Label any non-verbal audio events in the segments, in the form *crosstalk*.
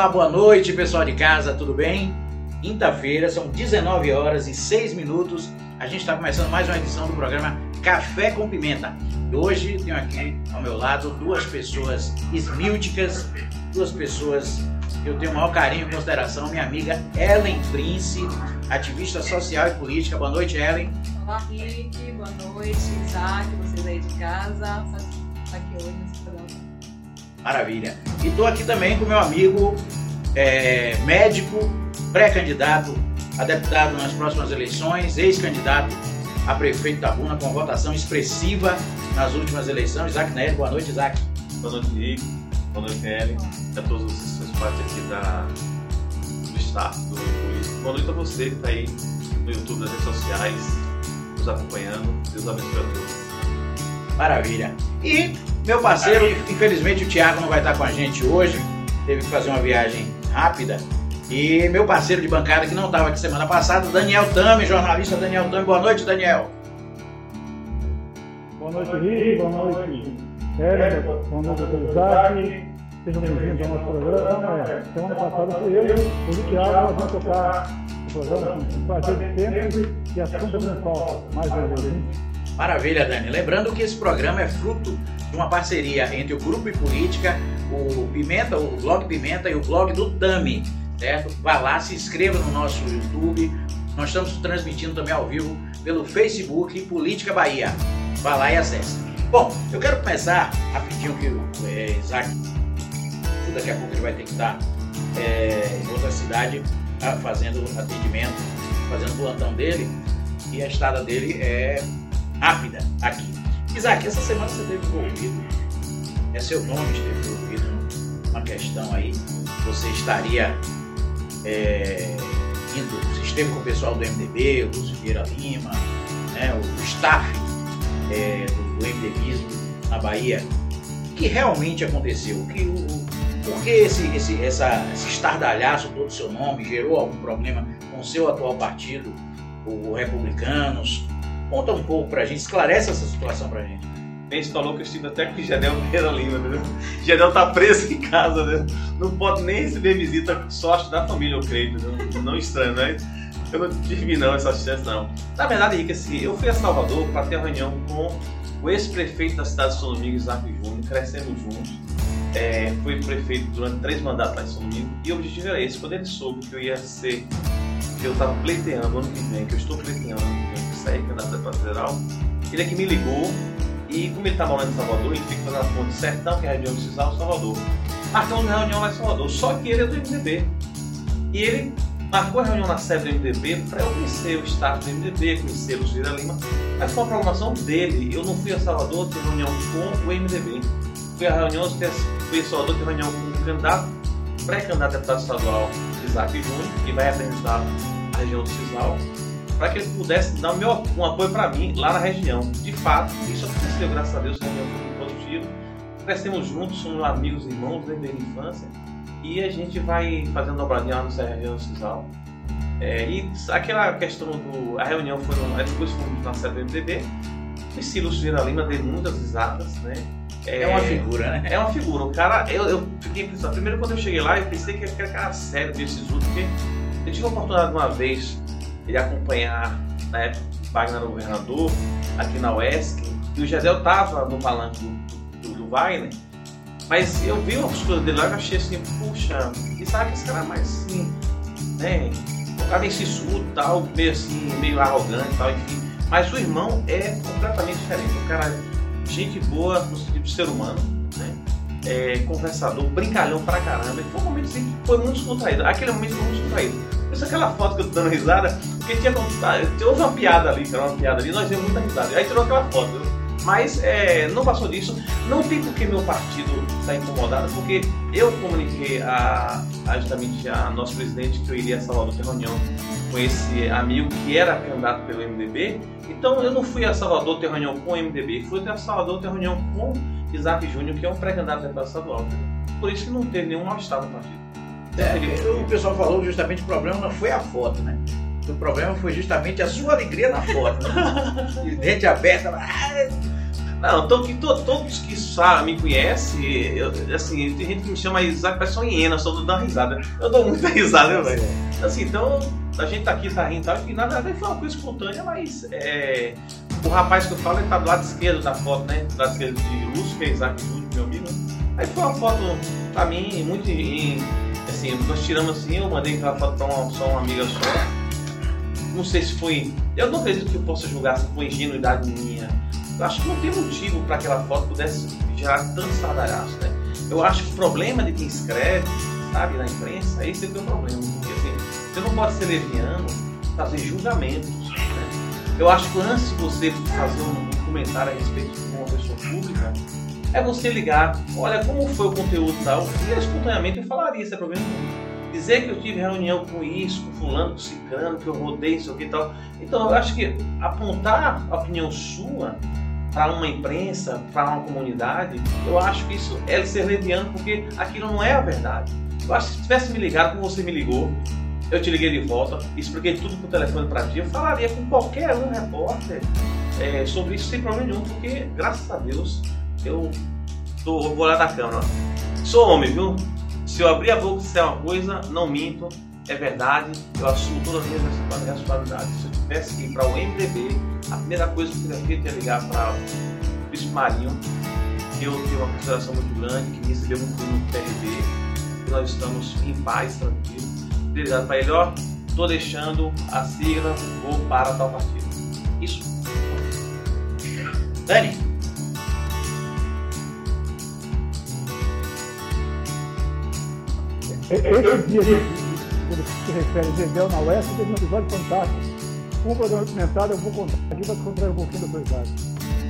Olá, boa noite, pessoal de casa, tudo bem? Quinta-feira, são 19 horas e 6 minutos. A gente está começando mais uma edição do programa Café com Pimenta. E hoje tenho aqui ao meu lado duas pessoas esmílticas, duas pessoas que eu tenho o maior carinho e consideração. Minha amiga Ellen Prince, ativista social e política. Boa noite, Ellen. Olá, Rick. Boa noite, Isaac, vocês aí de casa. Estar aqui hoje nesse programa. Maravilha. E estou aqui também com meu amigo é, médico, pré-candidato a deputado nas próximas eleições, ex-candidato a prefeito da Buna com votação expressiva nas últimas eleições. Isaac Nery, boa noite, Isaac. Boa noite, Rick. Boa noite, Ellen. A todos os seus partes aqui da, do staff do Político. Boa noite a você que está aí no YouTube, nas redes sociais, nos acompanhando. Deus abençoe a todos. Maravilha. E meu parceiro, infelizmente o Thiago não vai estar com a gente hoje, teve que fazer uma viagem rápida. E meu parceiro de bancada que não estava aqui semana passada, Daniel Tami, jornalista Daniel Tami. Boa noite, Daniel. Boa noite, Rick. Boa noite, Érica. Boa noite, doutor Isaac. Sejam bem-vindos ao nosso programa. É, semana passada fui eu, o Thiago, nós vamos tocar o programa com prazer de tempo e assuntos não faltam. Mais uma vez? Maravilha, Dani. Lembrando que esse programa é fruto de uma parceria entre o Grupo e Política, o Pimenta, o blog Pimenta e o blog do Tami, certo? Vá lá, se inscreva no nosso YouTube. Nós estamos transmitindo também ao vivo pelo Facebook Política Bahia. Vá lá e acesse. Bom, eu quero começar rapidinho que o é, Isaac, daqui a pouco ele vai ter que estar é, em outra cidade tá, fazendo atendimento, fazendo plantão dele e a estada dele é rápida aqui. Isaac, essa semana você teve envolvido, é seu nome esteve envolvido numa questão aí, você estaria é, indo, você esteve com o pessoal do MDB, o Lúcio Vieira Lima, né, o staff é, do, do MDBismo na Bahia. O que realmente aconteceu? O que, o, por que esse, esse, essa, esse estardalhaço todo seu nome gerou algum problema com o seu atual partido, o Republicanos? Conta um pouco pra gente, esclarece essa situação pra gente. Bem, você falou que eu estive até com o Gedel Vieira Lima, né? O tá preso em casa, né? Não pode nem receber visita sorte da família, eu creio, não, estranho, né? Eu não tive não essa chance, não. Na verdade, Rick, assim, eu fui a Salvador para ter uma reunião com o ex-prefeito da cidade de São Domingos, Isaac Júnior, crescendo juntos. É, fui prefeito durante três mandatos lá em São Domingos e o objetivo era esse. Quando ele soube que eu ia ser, que eu estava pleiteando ano que vem, que eu estou pleiteando ano que vem, que sair candidato a deputado federal, ele é que me ligou e como ele está morando em Salvador, ele fica fazendo a ponte Sertão, que é a região do Cisal, Salvador. Marcamos uma reunião lá em Salvador, só que ele é do MDB. E ele marcou a reunião na sede do MDB para eu conhecer o staff do MDB, conhecer o Gira Lima, mas com a programação dele. Eu não fui a Salvador ter reunião com o MDB. Fui a reunião, fui a Salvador ter reunião com o candidato, pré-candidato a deputado estadual, Isaac Júnior, que vai apresentar a região do Cisal, para que ele pudesse dar meu, um apoio para mim lá na região. De fato, isso aconteceu, graças a Deus, foi muito positiva. Crescemos juntos, somos amigos irmãos desde a infância e a gente vai fazendo dobradinha lá no Serra do Cisal. É, e aquela questão do. A reunião foi no, depois fomos na sede do MDB. O Silas Vieira Lima deu muitas risadas, né? É, uma figura, né? É uma figura. O cara, eu, eu fiquei pensando, primeiro quando eu cheguei lá, eu pensei que aquele cara sério desses outros, porque eu tive a oportunidade uma vez de acompanhar, na época, Wagner governador, aqui na UESC, e o Gedel tava no palanque do, do, do Wagner. Mas eu vi umas coisas dele lá e achei assim, puxa, e sabe que esse cara é mais assim, né? O cara meio sisudo e tal, meio assim, meio arrogante e tal, enfim. Mas o irmão é completamente diferente. O cara é gente boa no sentido de ser humano, né? É, conversador, brincalhão pra caramba. E foi um momento assim que foi muito descontraído. Aquele momento foi muito descontraído. Isso aquela foto que eu tô dando risada, porque tinha, tinha uma piada ali, era uma piada ali, nós demos muita risada. Aí tirou aquela foto. Mas é, não passou disso. Não tem por que meu partido estar incomodado, porque eu comuniquei a, a, justamente a nosso presidente que eu iria a Salvador ter reunião com esse amigo que era candidato pelo MDB. Então eu não fui a Salvador ter reunião com o MDB, fui a Salvador ter reunião com Isaac Júnior, que é um pré-candidato deputado estadual. Por isso que não teve nenhum mal-estar no partido. É, o pessoal falou justamente o problema não foi a foto, né? O problema foi justamente a sua alegria na foto. Né? *laughs* De dente aberta. Não, então que to- todos que sabem, me conhecem, eu- assim, tem gente que me chama Isaac, parece uma hiena, só tô dando risada. Eu dou muita risada, velho. Assim, então, a gente tá aqui, tá rindo e tal, e na verdade foi uma coisa espontânea, mas é, o rapaz que eu falo, ele tá do lado esquerdo da foto, né? Do lado esquerdo de Lúcio, que é Isaac Júnior, meu amigo. Aí foi uma foto, pra mim, muito em, assim, nós tiramos assim, eu mandei aquela foto pra uma, só uma amiga só. Não sei se foi, eu não acredito que eu possa julgar se foi ingenuidade minha. Eu acho que não tem motivo para aquela foto pudesse gerar tanto estardalhaço, né? Eu acho que o problema de quem escreve, sabe, na imprensa, esse é que é o problema. Porque assim, você não pode ser leviano, fazer julgamentos. Né? Eu acho que antes de você fazer um comentário a respeito de uma pessoa pública, é você ligar, olha como foi o conteúdo tal, e espontaneamente eu falaria, isso é problema nenhum. Dizer que eu tive reunião com isso, com fulano, com ciclano, que eu rodei isso aqui e tal. Então eu acho que apontar a opinião sua para uma imprensa, para uma comunidade, eu acho que isso é ser leviano, porque aquilo não é a verdade. Eu acho que se tivesse me ligado como você me ligou, eu te liguei de volta, expliquei tudo por telefone para ti, eu falaria com qualquer um repórter é, sobre isso sem problema nenhum, porque graças a Deus eu tô, vou olhar da câmera. Sou homem, viu? Se eu abrir a boca e disser uma coisa, não minto, é verdade, eu assumo todas as minhas responsabilidades. Se eu tivesse que ir para o MDB, a primeira coisa que eu teria feito é ligar para o Bispo Marinho, que eu tenho uma consideração muito grande, que me recebeu muito no PRB, que nós estamos em paz, tranquilo. Teria para ele, ó, tô deixando a sigla, vou para tal partido. Isso. Dani, Esse dia que quando se refere a Gedel na Oeste, teve um episódio fantástico. Um programa documentário, eu vou contar aqui para contar um pouquinho da idade.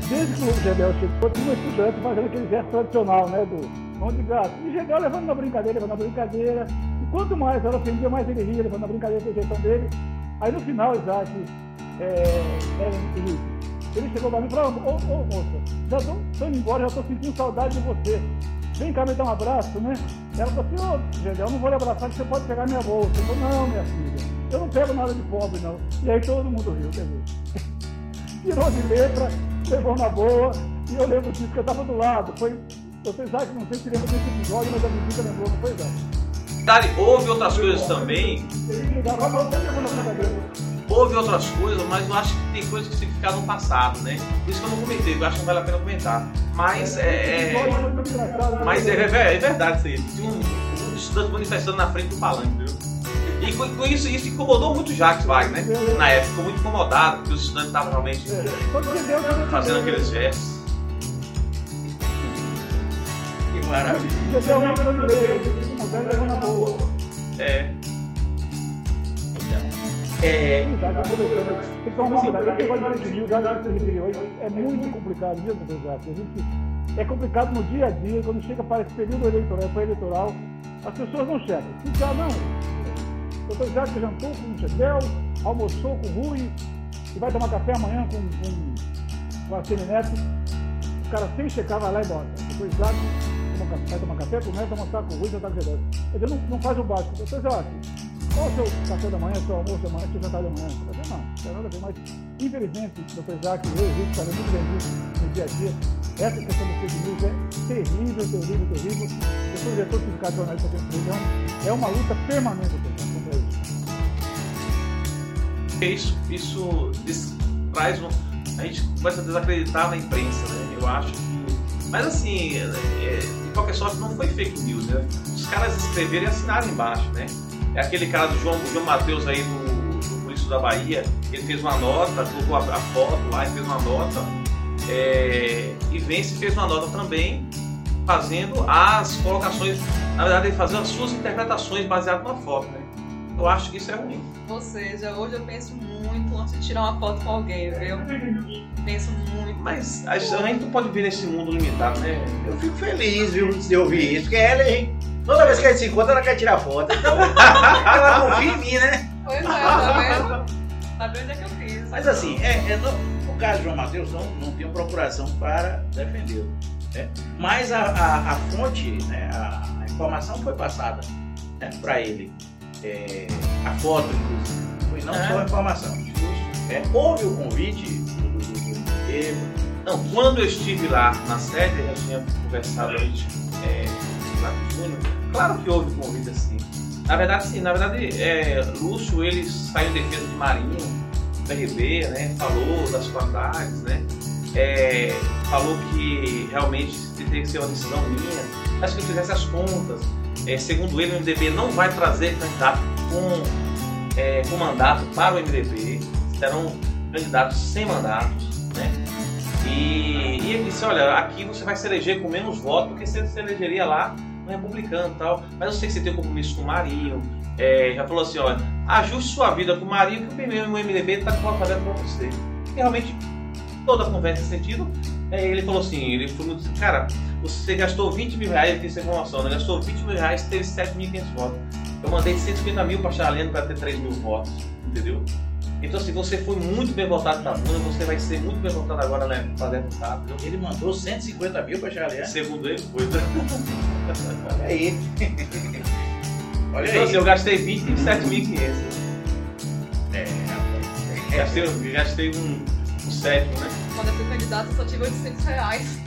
Desde que o Gedel chegou, tinha uma estudante fazendo aquele gesto tradicional, né, do mão de gato. E Gedel levando na brincadeira, levando na brincadeira. E quanto mais ela ofendia, mais ele ria, levando na brincadeira, a jeitão dele. Aí no final, Isaac, é, é, ele, ele chegou para mim e falou, ô, ô moça, já tô indo embora, já tô sentindo saudade de você. Vem cá me dar um abraço, né? Ela falou assim, ô, Gedel, eu não vou lhe abraçar, que você pode pegar minha bolsa. Eu falei, não, minha filha, eu não pego nada de pobre, não. E aí todo mundo riu, quer dizer. *laughs* Tirou de letra, levou na boa, e eu lembro disso, que eu estava do lado. Foi, vocês acham que não sei se lembra desse episódio, mas a visita lembrou, não foi, não? Houve outras coisas também, Ele ligava, mas você levou na. Houve outras coisas, mas eu acho que tem coisas que ficaram no passado, né? Por isso que eu não comentei, eu acho que não vale a pena comentar. Mas é. Né? Mas é, é- é verdade isso aí. Tinha um, um estudante manifestando na frente do palanque, viu? E com, isso, isso incomodou muito o Jacques Wagner, né? Na época, ficou muito incomodado, porque os estudantes estavam realmente É, fazendo aqueles gestos. que maravilha. Gedel aí é muito complicado? A gente, é complicado no dia a dia, quando chega para esse período eleitoral, pré-eleitoral, as pessoas não chegam. Se já não, o doutor Isaac jantou com o Gedel, almoçou com o Rui, e vai tomar café amanhã com, com, com a Cine Neto, o cara sem checar vai lá e bota. Doutor Isaac vai tomar café, começa a almoçar com o Rui, jantar com o. Quer dizer, não, não faz o básico. Doutor Isaac, qual o seu café da manhã, seu almoço da manhã, seu jantar da manhã? Falei, não, não tem nada a ver, mas infelizmente, doutor Isaac, eu e o sabemos muito bem no dia a dia. Essa questão do fake news é terrível, terrível, terrível. Eu sou diretor de sindicato de jornalista aqui no Televisão. É uma luta permanente, contra isso. Isso, isso des- traz um. A gente começa a desacreditar na imprensa, né? Eu acho que. Mas assim, é, é, de qualquer sorte, não foi fake news, né? Os caras escreveram e assinaram embaixo, né? É aquele cara do João, João Matheus aí do, do Polício da Bahia, ele fez uma nota, colocou a, a foto lá e fez uma nota. É, e Vence fez uma nota também, fazendo as colocações, na verdade, ele fazendo as suas interpretações baseadas na foto, né? Eu acho que isso é ruim. Ou seja, hoje eu penso muito antes de tirar uma foto com alguém, viu? Penso muito. Mas a gente não pode viver nesse mundo limitado, né? eu fico feliz, viu, de ouvir isso, porque ela, hein, toda vez que a gente se encontra, ela quer tirar foto. Então, ela confia em mim, né? Pois é, tá vendo? Sabe onde é que eu fiz? Mas assim, é, é no, no caso de João Matheus, não, não tenho procuração para defendê-lo. né? Mas a, a, a fonte, né, a, a informação foi passada né, para ele. É, a foto, inclusive. Foi não Ah. só a informação. É, houve o convite do, do, do, Não, quando eu estive lá na sede, eu já tinha conversado antes, é, claro que houve convite assim. Na verdade, sim, na verdade, é, Lúcio, ele saiu em defesa de Marinho, PRB, né, falou das qualidades, né, é, falou que realmente teria que ser uma decisão minha, mas que eu fizesse as contas. É, segundo ele, o MDB não vai trazer candidato com, é, com mandato para o MDB, serão candidatos sem mandatos, né? E, e ele disse, olha, aqui você vai se eleger com menos votos do que você se elegeria lá republicano e tal. Mas eu sei que você tem compromisso com o Marinho. É, já falou assim, olha, ajuste sua vida com o Marinho que o primeiro MDB está a para você. E realmente, toda a conversa nesse sentido, é, ele falou assim, ele falou assim, cara, você gastou 20 mil reais, ele tem essa informação, né? Gastou 20 mil reais teve 7.500 votos. Eu mandei 150 mil para Charlene para ter 3 mil votos, entendeu? Então, assim, você foi muito bem votado na Bunda, você vai ser muito bem votado agora né, para deputado. Viu? Ele mandou 150 mil para Charliane. Segundo ele, foi. né? *laughs* Olha aí. Olha Então, aí. assim, eu gastei 27.500. É, rapaz. Gastei, gastei um, um sétimo, né? Quando eu fui candidata, eu só tive 800 reais.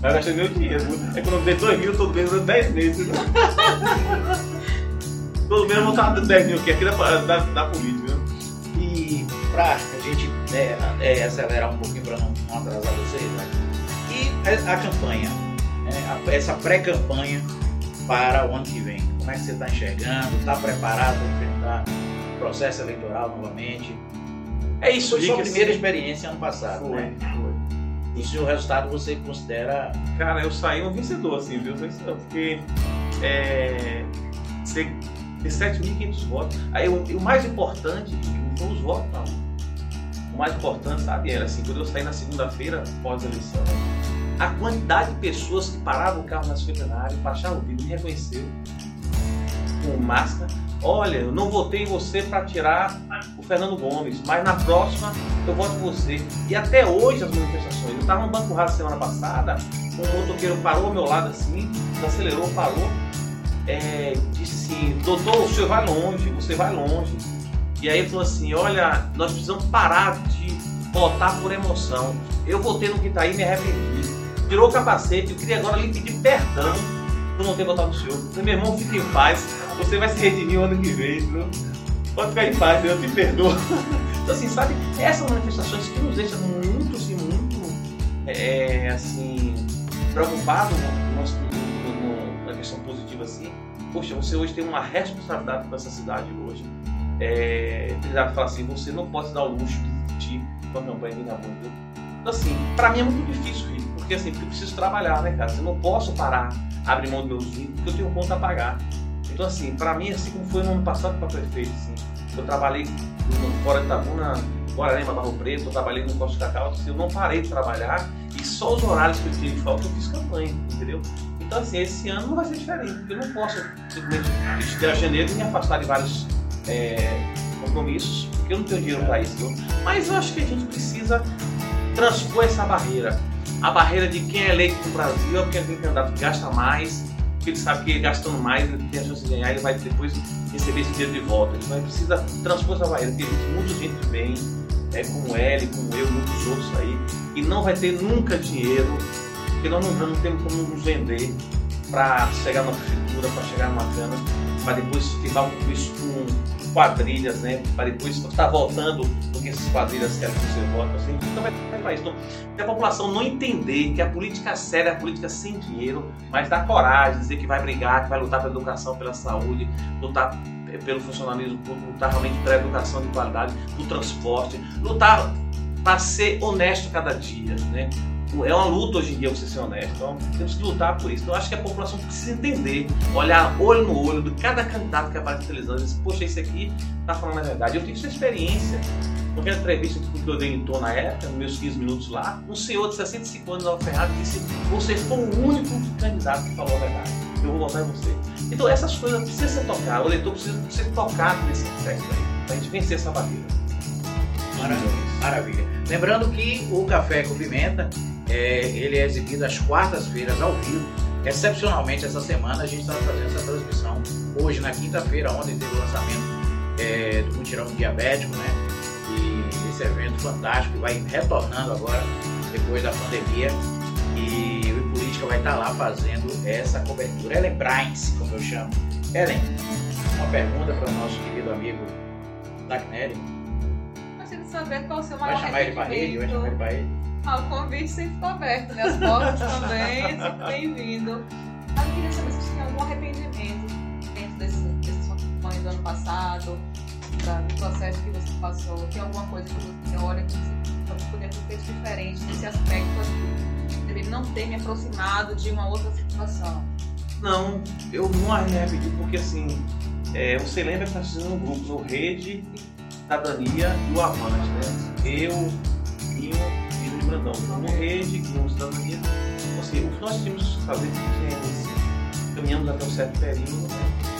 Mas eu gastei meu dinheiro. Economizei 2 mil todo mês, 10 meses. *laughs* mês eu vou estar dando 10 mil aqui, aqui da, da, política. Viu? E pra a gente né, é, acelerar um pouquinho para não, não atrasar vocês, né? E a, a campanha, né, a- essa pré-campanha para o ano que vem. Como é que você está enxergando? Está preparado para enfrentar o processo eleitoral novamente? É isso, Foi sua primeira experiência ano passado, Foi, né? foi. E se o resultado você considera Cara, eu saí um vencedor, assim, viu? Porque é, você ter 7.500 votos. Aí o, o mais importante não foram os votos, não. O mais importante, sabe, era assim, quando eu saí na segunda-feira, pós-eleição, a quantidade de pessoas que paravam o carro na secretária, baixavam o vídeo, me reconheceu com máscara. Olha, eu não votei em você para tirar o Fernando Gomes, mas na próxima eu voto em você. E até hoje as manifestações. Eu estava no Banco Raso semana passada, um motoqueiro parou ao meu lado assim, acelerou, parou, é, disse doutor, o senhor vai longe, você vai longe. E aí ele falou assim, olha, nós precisamos parar de votar por emoção. Eu votei no Quitaí e me arrependi. Tirou o capacete, eu queria agora lhe pedir perdão por não ter votado no senhor. Meu irmão, fique em paz, você vai se redimir o ano que vem, viu? Pode ficar em paz, eu te perdoo. *laughs* Então assim, sabe, essas manifestações que nos deixam muito, assim, muito, é, assim, preocupados no- no- na questão positiva, assim. Poxa, você hoje tem uma responsabilidade com essa cidade hoje. É, fala assim, você não pode dar o luxo de discutir a campanha de viu? Então assim, pra mim é muito difícil, porque assim, porque eu preciso trabalhar, né, cara? Eu não posso parar, abrir mão dos meus vídeos, porque eu tenho conta a pagar. Então assim, pra mim, assim como foi no ano passado para prefeito, assim, eu trabalhei fora de Itabuna, Guararema, Barro Preto, eu trabalhei no Costa do Cacau, assim, eu não parei de trabalhar e só os horários que eu tive de falta eu fiz campanha, entendeu? Então assim, esse ano não vai ser diferente, porque eu não posso simplesmente a janeiro e me afastar de vários é, compromissos, porque eu não tenho dinheiro para isso. Mas eu acho que a gente precisa transpor essa barreira. A barreira de quem é eleito no Brasil é porque aquele candidato gasta mais, porque ele sabe que ele gastando mais, ele tem a chance de ganhar, ele vai depois receber esse dinheiro de volta. Então gente precisa transpor essa barreira, porque existe muita gente bem, é, como ele, como eu, muitos outros aí, e não vai ter nunca dinheiro, porque nós não, não temos como nos vender para chegar na prefeitura, para chegar numa cana, para depois ficar um isso com quadrilhas, né? Para depois estar voltando do que essas quadrilhas querem que você vote. Assim, então vai para isso. Então, se a população não entender que a política é séria é a política sem dinheiro, mas dá coragem, dizer que vai brigar, que vai lutar pela educação, pela saúde, lutar pelo funcionalismo público, lutar realmente pela educação de qualidade, do transporte, lutar para ser honesto cada dia, né? É uma luta hoje em dia você ser honesto, então temos que lutar por isso. Então acho que a população precisa entender, olhar olho no olho de cada candidato que aparece televisão e dizer, poxa, esse aqui tá falando a verdade. Eu tenho essa experiência, porque a entrevista que eu dei em tom na época, nos meus 15 minutos lá, um senhor de 65 anos na Ferrari disse, você foi o único candidato que falou a verdade. Eu vou votar em você. Então essas coisas precisam ser tocadas, o eleitor precisa ser tocado nesse aspecto aí, pra gente vencer essa barreira. Maravilha. Maravilha. Lembrando que o Café com Pimenta, é, ele é exibido às quartas-feiras ao vivo. Excepcionalmente, essa semana a gente está fazendo essa transmissão. Hoje, na quinta-feira, ontem teve o lançamento é, do mutirão diabético, né? E esse evento fantástico que vai retornando agora, depois da pandemia. E o Política vai estar lá fazendo essa cobertura. Ellen Brains, como eu chamo. Ellen, uma pergunta para o nosso querido amigo Dagnelli. Gostaria de saber qual o seu Vai maior chamar ele para rede? Vai chamar ele para rede? Ah, o convite sempre está aberto, né? As portas também, sempre bem-vindo. Mas eu queria saber se você tem algum arrependimento dentro desses, desses campanhas do ano passado, da- do processo que você passou. Tem alguma coisa que você olha que você poderia ter feito diferente nesse aspecto aqui? Não ter me aproximado de uma outra situação. Não, eu não arrependi porque assim, é, você lembra que nós fizemos um grupo no Rede, Cidadania e o Avante, né? Eu, Guinho e o Brandão. No Rede, Guinho, Cidadania. Assim, o que nós tínhamos que fazer é, caminhamos até um certo período, né?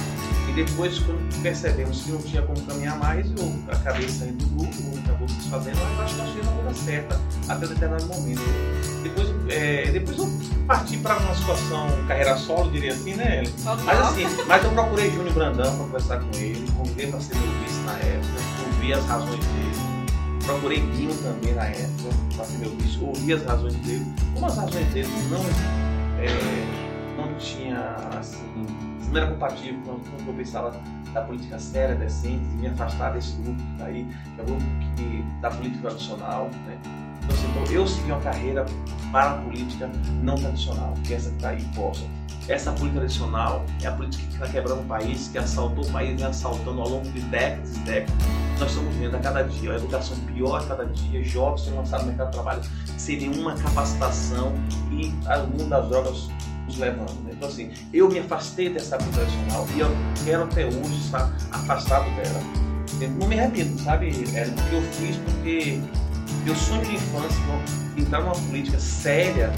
E depois, quando percebemos que não tinha como caminhar mais, eu acabei saindo do grupo, o acabou se desfazendo, mas acho que nós fizemos a coisa certa até determinado momento. Depois, é, depois eu parti para uma situação carreira solo, diria assim, né, Ellen? Mas assim, mas eu procurei Júnior Brandão para conversar com ele, convidei para ser meu vice na época, ouvi as razões dele. Procurei Guinho também na época para ser meu vice, ouvi as razões dele. Como as razões dele não, é, não tinha assim, não era compatível com o que eu pensava da política séria, decente, de me afastar desse grupo que está aí, que é um grupo que, da política tradicional, né? Então, assim, então, eu segui uma carreira para a política não tradicional, que é essa que está aí posta. Essa política tradicional é a política que está quebrando o país, que assaltou o país, vem assaltando ao longo de décadas e décadas. Nós estamos vendo a cada dia, a educação pior a cada dia, jovens sendo lançados no mercado de trabalho sem nenhuma capacitação e o mundo das drogas nos levando. Né? Então, assim, eu me afastei dessa política tradicional e eu quero até hoje estar afastado dela. Não me arrependo, sabe, Hélio, porque eu fiz porque meu sonho de infância, entrar numa política séria,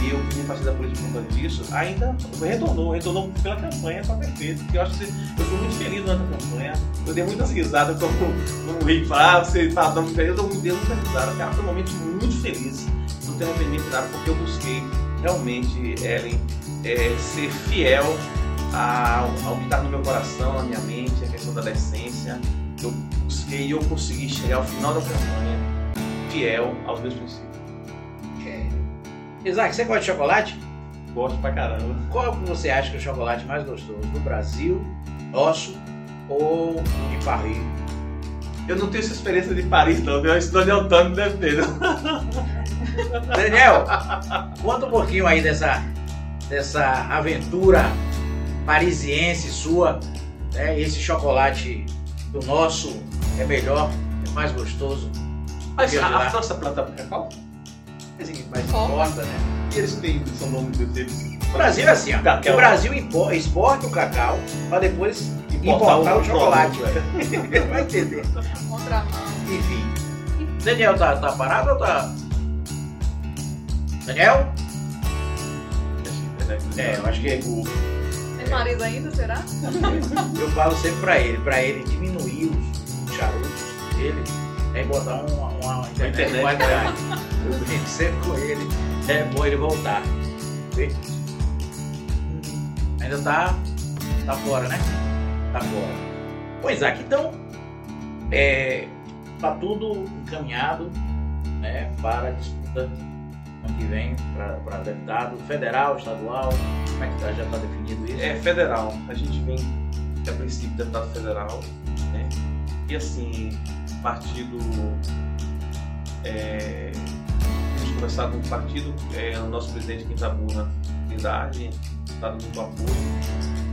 e eu me afastei da política por conta disso, ainda retornou, retornou pela campanha para perfeito. Porque eu acho que eu fui muito feliz durante a campanha. Eu dei muitas risadas *laughs* como o fala, ah, você tá dando feliz, eu dei muita risada. Cara, foi um momento muito feliz. Não tenho arrependimento nada, porque eu busquei realmente, Ellen, é, ser fiel ao, ao que está no meu coração, na minha mente, a questão da decência. Eu busquei e eu consegui chegar ao final da campanha fiel aos meus princípios. Isaac, você gosta de chocolate? Gosto pra caramba. Qual que você acha que é o chocolate mais gostoso? Do Brasil, nosso ou de Paris? Eu não tenho essa experiência de Paris, não. Eu estou de Antônio deve ter. Daniel, conta um pouquinho aí dessa, dessa aventura parisiense sua. Né? Esse chocolate do nosso é melhor, é mais gostoso. Mas a, a França planta cacau? Assim, mais importa, né? E eles têm são nomes deles. O Brasil é assim, ó. Cacau. O Brasil exporta o cacau para depois Importar importar, o o chocolate. produto, *laughs* Vai entender. Enfim. Daniel tá, tá parado ou tá. Daniel? É, eu acho que o- Tem marido ainda, será? eu falo sempre pra ele, pra ele diminuir os charutos dele, é botar uma, uma internet, internet. Eu brinco sempre com ele, é bom ele voltar. Vê? Ainda tá, tá fora, né? Tá fora. Pois é, então é, tá tudo encaminhado né, para a disputa ano que vem para deputado federal, estadual. Como é que tá? Já está definido isso? É federal. A gente vem, a princípio, deputado federal, né? E assim, partido. É, conversado com o partido, é, o nosso presidente Quintabuna Trindade, está dando muito apoio.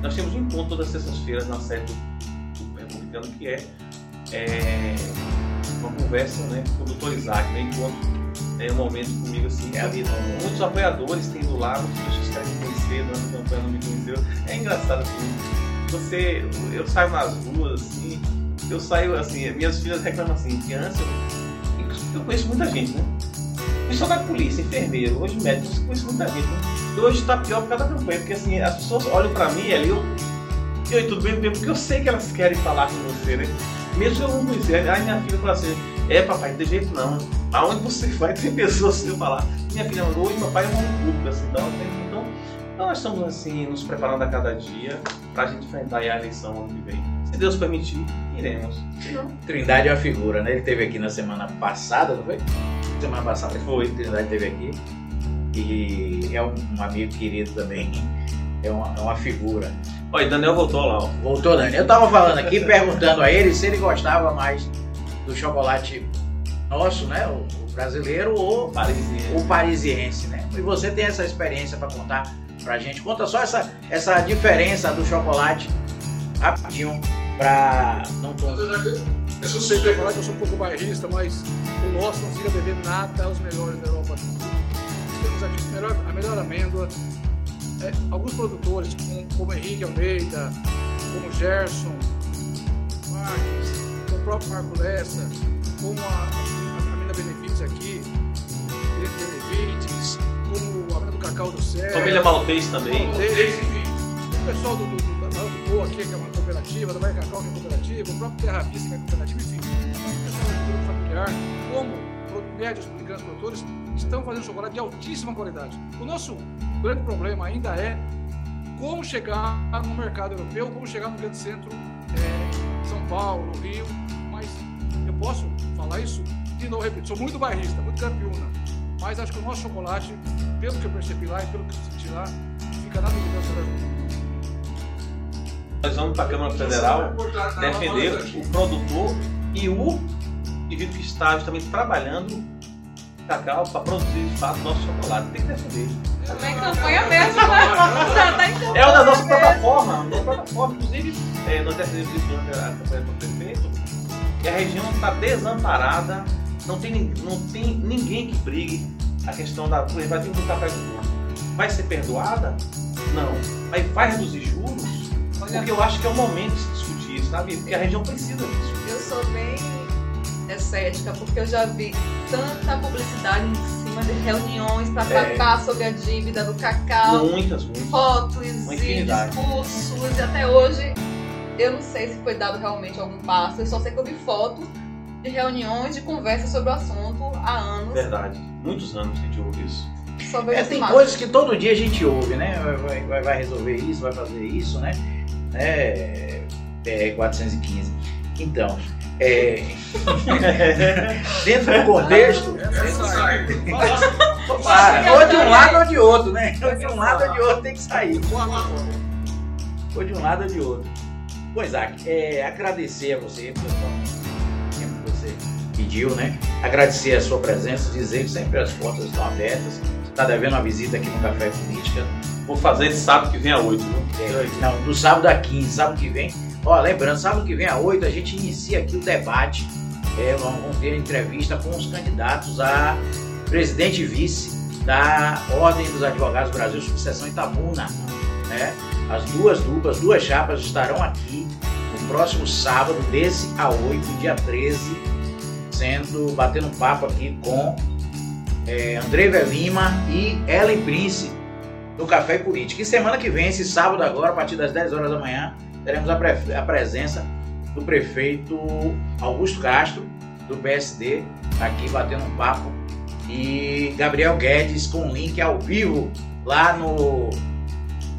Nós temos um encontro todas as sextas-feiras na sede do, do Republicano, que é, é uma conversa né, com o doutor Isaac, né? Encontro é um momento comigo assim. É a vida. Muitos apoiadores têm do lado, muitas pessoas querem me conhecer, durante a campanha não me conheceu. É engraçado assim. Você, eu saio nas ruas, assim, eu saio assim, minhas filhas reclamam assim, antes eu, conheço muita gente, né? Pessoal da polícia, enfermeiro, hoje médico, eu conheço muita gente, né? E hoje está pior por causa da campanha, porque assim, as pessoas olham pra mim ali, eu, eu tudo bem, porque eu sei que elas querem falar com você, né? Mesmo que eu não conhecer, aí minha filha fala assim, é papai, tem jeito não. Aonde você vai tem pessoas que falar. Minha filha mandou, papai é um público, assim, então, então, então nós estamos assim, nos preparando a cada dia pra gente enfrentar aí a eleição ano que vem. Se Deus permitir, iremos. Trindade é uma figura, né? Ele esteve aqui na semana passada, não foi? Semana passada foi, Trindade esteve aqui. E é um, um amigo querido também. É uma, é uma figura. Olha, Daniel voltou lá, ó. Voltou, Dani. Eu tava falando aqui, perguntando a ele se ele gostava mais do chocolate nosso, né? O, o brasileiro ou Parisiense. o parisiense, né? E você tem essa experiência para contar pra gente. Conta só essa, essa diferença do chocolate rapidinho pra não eu sou sempre falar que eu sou um pouco bairrista, mas o nosso não fica devendo nada aos melhores da Europa. Temos aqui a melhor, a melhor amêndoa. É, alguns produtores, como, como Henrique Almeida, como Gerson, Marques, como o próprio Marco Lessa, como a, a Amina Benefites aqui, Benefites, como a Amina do Cacau do Céu. Família Maltês também. Maltese, enfim. O pessoal do, do, Boa aqui, que é uma cooperativa, da Vai Cacau, que é cooperativa, o próprio Terra Vista, que é cooperativa, enfim. Grupo familiar, como médios e grandes produtores, estão fazendo chocolate de altíssima qualidade. O nosso grande problema ainda é como chegar no mercado europeu, como chegar no grande centro, é, São Paulo, Rio, mas eu posso falar isso de novo, repito, sou muito bairrista, muito campeona, mas acho que o nosso chocolate, pelo que eu percebi lá e pelo que eu senti lá, fica na melhor do mundo. Nós vamos para a Câmara Federal defender o produtor e o indivíduo que está justamente trabalhando cacau para produzir de fato nosso chocolate. Tem que defender. Também campanha mesmo, né? Tá. É uma das nossas mesmo. plataformas. Nossa plataforma, inclusive, é, nós defendemos isso durante a campanha do prefeito, que a região está desamparada, não tem, não tem ninguém que brigue a questão da. Vai ter café do povo. Vai ser perdoada? Não. Aí vai reduzir juros? Porque eu acho que é o momento de se discutir isso, sabe? Porque a região precisa disso. eu sou bem cética, porque eu já vi tanta publicidade em cima de reuniões para É. tratar sobre a dívida do cacau, Muitas, muitas. Uma e discursos, e até hoje eu não sei se foi dado realmente algum passo, eu só sei que eu vi fotos de reuniões, de conversas sobre o assunto há anos. Verdade. Muitos anos que a gente ouve isso. Só vejo É, tem coisas que todo dia a gente ouve, né? Vai, vai, vai resolver isso, vai fazer isso, né? É, é 415. Então, é, *laughs* dentro do contexto, para, ou de um lado ou de outro, né? Ou de um lado ou de outro tem que sair. Ou de um lado ou de outro. Bom, Isaac, é, agradecer a você pelo tempo que você pediu, né? Agradecer a sua presença, dizer que sempre as portas estão abertas. Está devendo uma visita aqui no Café Política. Vou fazer sábado que vem a 8, viu? É, não, no sábado a 15, sábado que vem. Ó, lembrando, sábado que vem a 8 a gente inicia aqui o debate. É, vamos ter entrevista com os candidatos a presidente e vice da Ordem dos Advogados do Brasil, sucessão Itabuna. Né? As duas duplas, duas chapas estarão aqui no próximo sábado, desse a 8, dia 13, sendo batendo um papo aqui com é, André Lima e Ellen Prince do Café Política. E semana que vem, esse sábado agora, a partir das 10 horas da manhã, teremos a, pre- a presença do prefeito Augusto Castro, do PSD, aqui batendo um papo. E Gabriel Guedes com link ao vivo lá no,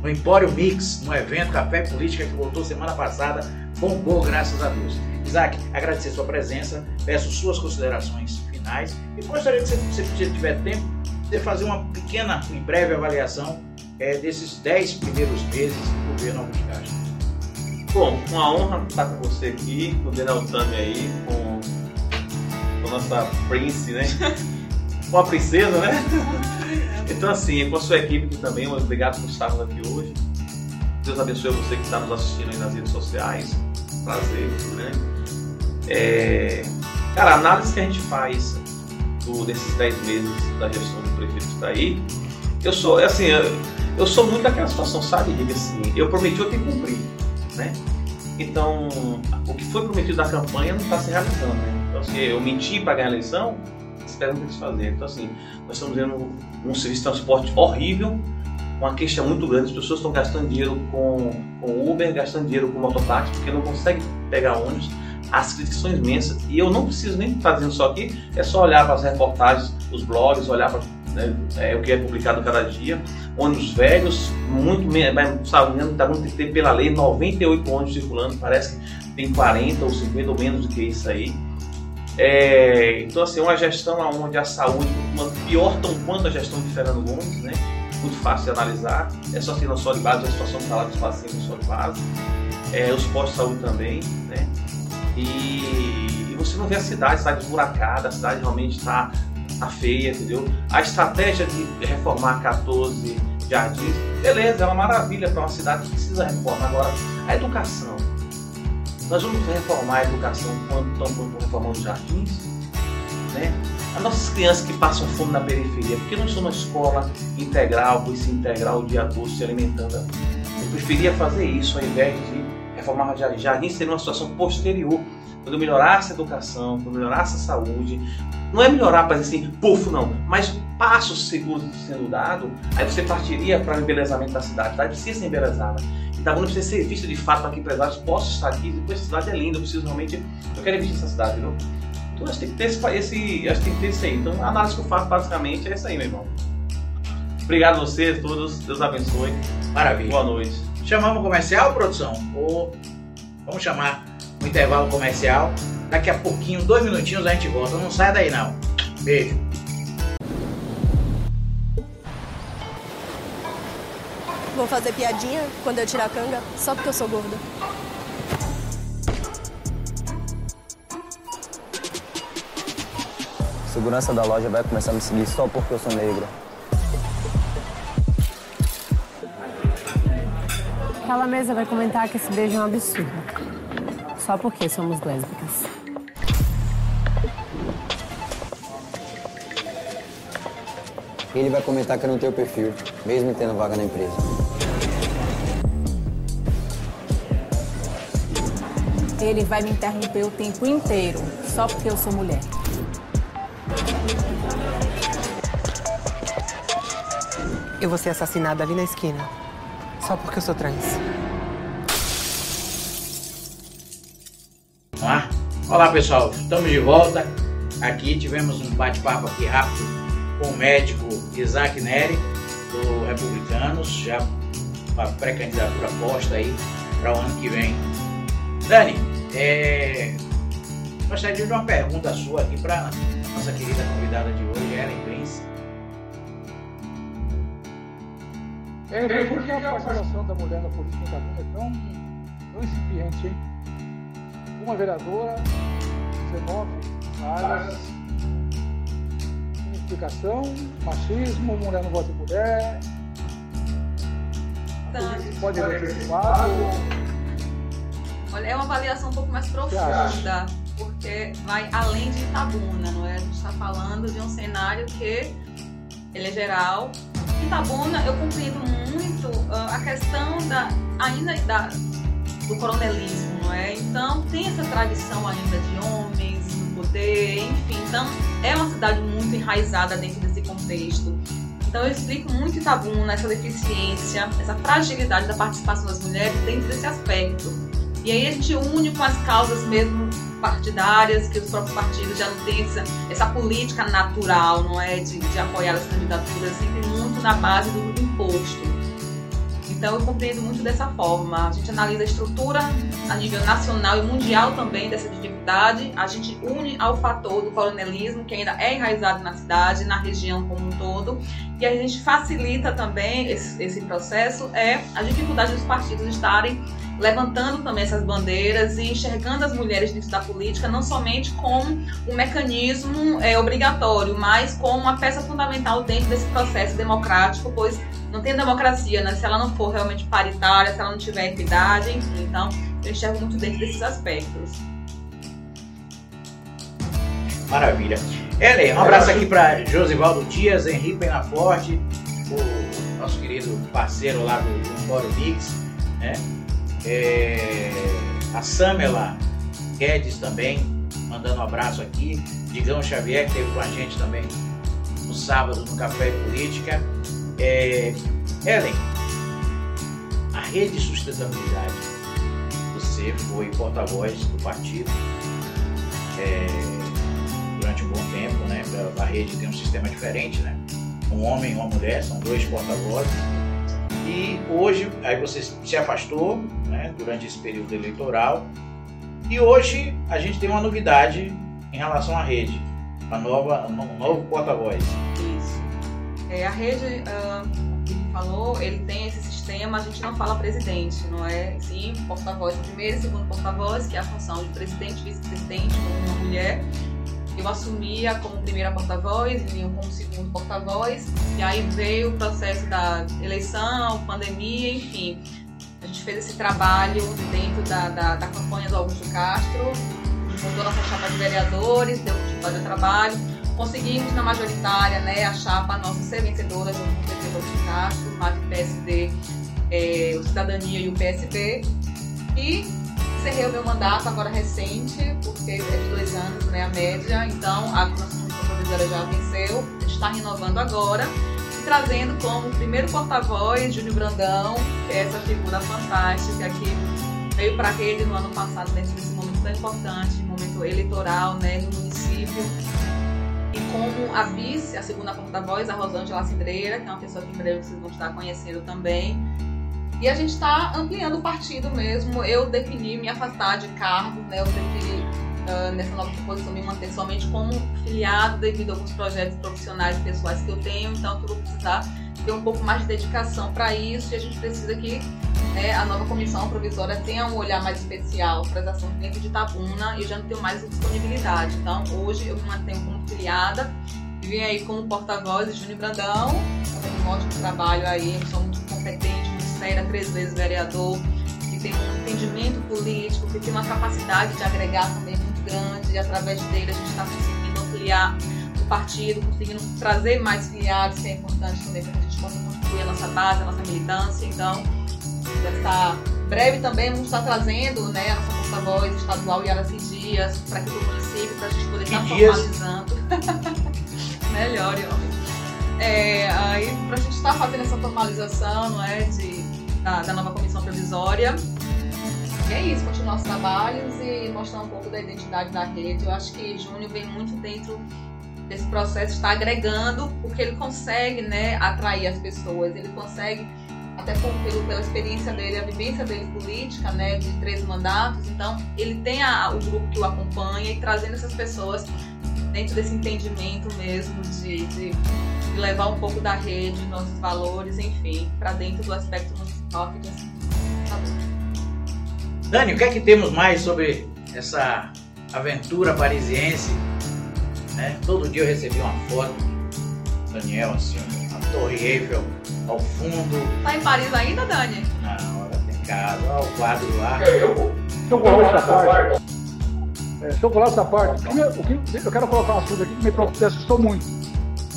no Empório Mix, no evento Café Política que voltou semana passada. Bombou, graças a Deus. Isaac, agradecer sua presença, peço suas considerações finais e gostaria que você, se você tiver tempo, você fazer uma pequena e breve avaliação é, desses 10 primeiros meses do governo Augusto Castro. Bom, uma honra estar com você aqui, com o Denal Tami aí, com, com a nossa Prince, né? *laughs* Com a princesa, né? *laughs* Então, assim, com a sua equipe também, obrigado por estarmos aqui hoje. Deus abençoe você que está nos assistindo aí nas redes sociais. Prazer grande. É, Cara, a análise que a gente faz do, desses 10 meses da gestão do prefeito que está aí, eu sou, é assim, eu, eu sou muito daquela situação, sabe, Rick, assim, eu prometi, eu tenho que cumprir, né? Então, o que foi prometido da campanha não está se realizando, né? Então, assim, eu menti para ganhar a eleição, espero que eles fazer. Então, assim, nós estamos vendo um serviço de transporte horrível, uma queixa muito grande, as pessoas estão gastando dinheiro com, com Uber, gastando dinheiro com mototáxi, porque não conseguem pegar ônibus. As críticas são imensas. E eu não preciso nem estar dizendo só aqui, é só olhar para as reportagens, os blogs, olhar para né, é, o que é publicado cada dia. Ônibus velhos, muito menos, sabe, está muito tem que ter pela lei 98 ônibus circulando, parece que tem 40 ou 50 ou menos do que isso aí. É, então, assim, uma gestão onde a saúde uma, pior tão quanto a gestão de Fernando Gomes, né? Muito fácil de analisar. É só ter na sua de base, a situação está lá dos pacientes na sua de base. É, os postos de saúde também, né? E, e, você não vê a cidade, a cidade esburacada, a cidade realmente está tá feia, entendeu? A estratégia de reformar 14 jardins, beleza, é uma maravilha para uma cidade que precisa reformar. Agora, a educação, nós vamos reformar a educação quanto estamos reformando os jardins, né? As nossas crianças que passam fome na periferia, porque não são uma escola integral, com esse integral dia todo se alimentando. Eu preferia fazer isso ao invés de reformar jardins. Jardins seria uma situação posterior, quando melhorasse a educação, quando melhorasse a saúde. Não é melhorar para dizer assim, pufo, não, mas passos seguros sendo dado, aí você partiria para o embelezamento da cidade. A cidade precisa ser embelezada. Itabuna precisa ser vista de fato para que empresários possam estar aqui. Depois, a cidade é linda, eu preciso realmente. Eu quero investir nessa cidade, viu? Então, acho que tem que ter esse. esse acho que tem que ter isso aí. Então, a análise que eu faço basicamente é essa aí, meu irmão. Obrigado a vocês todos. Deus abençoe. Maravilha. Boa noite. Chamamos o comercial, produção? Ou vamos chamar intervalo comercial. Daqui a pouquinho, dois minutinhos, a gente volta. Não sai daí, não. Beijo. Vou fazer piadinha quando eu tirar a canga só porque eu sou gorda. Segurança da loja vai começar a me seguir só porque eu sou negra. Aquela mesa vai comentar que esse beijo é um absurdo. Só porque somos lésbicas. Ele vai comentar que eu não tenho perfil, mesmo tendo vaga na empresa. Ele vai me interromper o tempo inteiro, só porque eu sou mulher. Eu vou ser assassinada ali na esquina, só porque eu sou trans. Olá, pessoal, estamos de volta. Aqui tivemos um bate-papo aqui rápido com o médico Isaac Neri, do Republicanos, já uma pré-candidatura posta aí para o ano que vem. Dani, é... gostaria de uma pergunta sua aqui para nossa querida convidada de hoje, Ellen Prince. É, por que a participação da mulher na política em Itabuna é tão incipiente, hein? Uma vereadora, 19 áreas, explicação, machismo, mulher não vota em mulher, Então, pode ver esse quadro. Olha, é uma avaliação um pouco mais profunda, porque vai além de Itabuna, não é? A gente está falando de um cenário que ele é geral. Itabuna, eu compreendo muito ah, a questão da ainda da, do coronelismo, não é? Então tem essa tradição ainda de homens no poder, enfim. Então é uma cidade muito enraizada dentro desse contexto. Então eu explico muito Itabuna, essa deficiência, essa fragilidade da participação das mulheres dentro desse aspecto. E aí a gente une com as causas mesmo partidárias, que os próprios partidos já não têm essa, essa política natural, não é? De, de apoiar as candidaturas, sempre muito na base do imposto. Então eu compreendo muito dessa forma. A gente analisa a estrutura a nível nacional e mundial também dessa dificuldade. A gente une ao fator do coronelismo, que ainda é enraizado na cidade, na região como um todo. E a gente facilita também esse, esse processo é a dificuldade dos partidos estarem levantando também essas bandeiras e enxergando as mulheres dentro da política não somente como um mecanismo é, obrigatório, mas como uma peça fundamental dentro desse processo democrático, pois não tem democracia né, se ela não for realmente paritária, se ela não tiver equidade, enfim. Então, eu enxergo muito dentro desses aspectos. Maravilha. Ellen, um abraço aqui para Josivaldo Dias, Henrique Penaforte, o nosso querido parceiro lá do, do Fórum Mix, né? É, a Samela Guedes também, mandando um abraço aqui. Digão Xavier, que esteve com a gente também no sábado no Café Política. É, Ellen, a rede de sustentabilidade, você foi porta-voz do partido é, durante um bom tempo, né? A rede tem um sistema diferente, né? Um homem e uma mulher, são dois porta-vozes. E hoje, aí você se afastou né, durante esse período eleitoral E hoje a gente tem uma novidade em relação à rede, a nova, um novo porta-voz. Isso. É, a rede, que falou, ele tem esse sistema, a gente não fala presidente, não é? Sim, porta-voz primeiro e segundo porta-voz, que é a função de presidente, vice-presidente, como uma mulher. Eu assumia como primeira porta-voz, vinha como segundo porta-voz, e aí veio o processo da eleição, pandemia, enfim. Fez esse trabalho dentro da, da, da campanha do Augusto Castro, montou nossa chapa de vereadores, deu o trabalho. Conseguimos na majoritária né, a chapa nossa ser vencedora junto com o PT Augusto Castro, mais o PSD, é, o Cidadania e o PSB. E encerrei o meu mandato agora recente, porque é de dois anos, né, a média. Então, a nossa provisória já venceu, está renovando agora trazendo como primeiro porta-voz Júnior Brandão, essa figura fantástica que veio para a rede no ano passado, dentro desse momento tão importante, momento eleitoral né, no município. E como a vice, a segunda porta-voz, a Rosângela Cidreira, que é uma pessoa que em breve vocês vão estar conhecendo também. E a gente está ampliando o partido mesmo. Eu defini me afastar de cargo, né? Eu preferi, uh, nessa nova posição, me manter somente como filiado devido a alguns projetos profissionais e pessoais que eu tenho. Então, eu vou precisar ter um pouco mais de dedicação para isso e a gente precisa que né, a nova comissão provisória tenha um olhar mais especial para as ações dentro de Tabuna e eu já não tenho mais disponibilidade. Então, hoje eu me mantenho como filiada e vim aí como porta-voz de Júnior Brandão, fazendo um ótimo trabalho aí, sou muito competente, muito séria, três vezes vereador, que tem um entendimento político, que tem uma capacidade de agregar também muito grande e através dele a gente está conseguindo ampliar o partido, conseguindo trazer mais filiados, que é importante também para que a gente possa construir a nossa base, a nossa militância. Então, dessa breve também vamos estar trazendo né, a nossa porta-voz estadual Yaraci Dias para aqui do município, para a gente poder estar Dias? formalizando. *laughs* Melhor, homem. É, aí, para a gente estar fazendo essa formalização não é, de, da, da nova comissão provisória. E é isso, continuar os trabalhos e mostrar um pouco da identidade da rede. Eu acho que Júnior vem muito dentro desse processo, está agregando, porque ele consegue né, atrair as pessoas, ele consegue, até por, pelo, pela experiência dele, a vivência dele política, né, de três mandatos, então ele tem a, o grupo que o acompanha e trazendo essas pessoas dentro desse entendimento mesmo de, de, de levar um pouco da rede, nossos valores, enfim, para dentro do aspecto municipal. Bom. Dani, o que é que temos mais sobre essa aventura parisiense? Né? Todo dia eu recebi uma foto do Daniel, assim, a Torre Eiffel ao fundo. Tá em Paris ainda, Dani? Não, ela tem casa, olha o quadro lá. Chocolate essa parte. É, chocolate essa parte. O que, me- o que- eu quero colocar um assunto aqui que me preocupa- me assustou muito.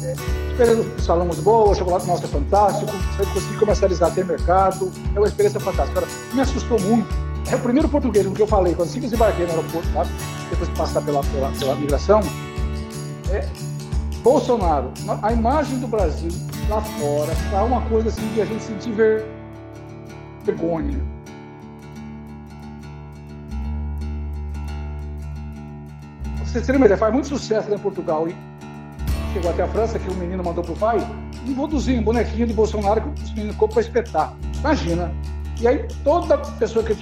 É, experiência muito boa, o chocolate nosso é fantástico, você conseguir comercializar, ter mercado, é uma experiência fantástica. Agora, me assustou muito é o primeiro português que eu falei, quando assim que desembarquei no aeroporto, sabe? depois de passar pela, pela, pela migração, é Bolsonaro. A imagem do Brasil lá fora tá uma coisa assim de a gente sentir ver- vergonha. Vocês terem uma ideia, faz muito sucesso lá em Portugal e chegou até a França, que o menino mandou pro pai, um voduzinho, um bonequinho de Bolsonaro que os meninos compram para espetar. Imagina. E aí toda pessoa que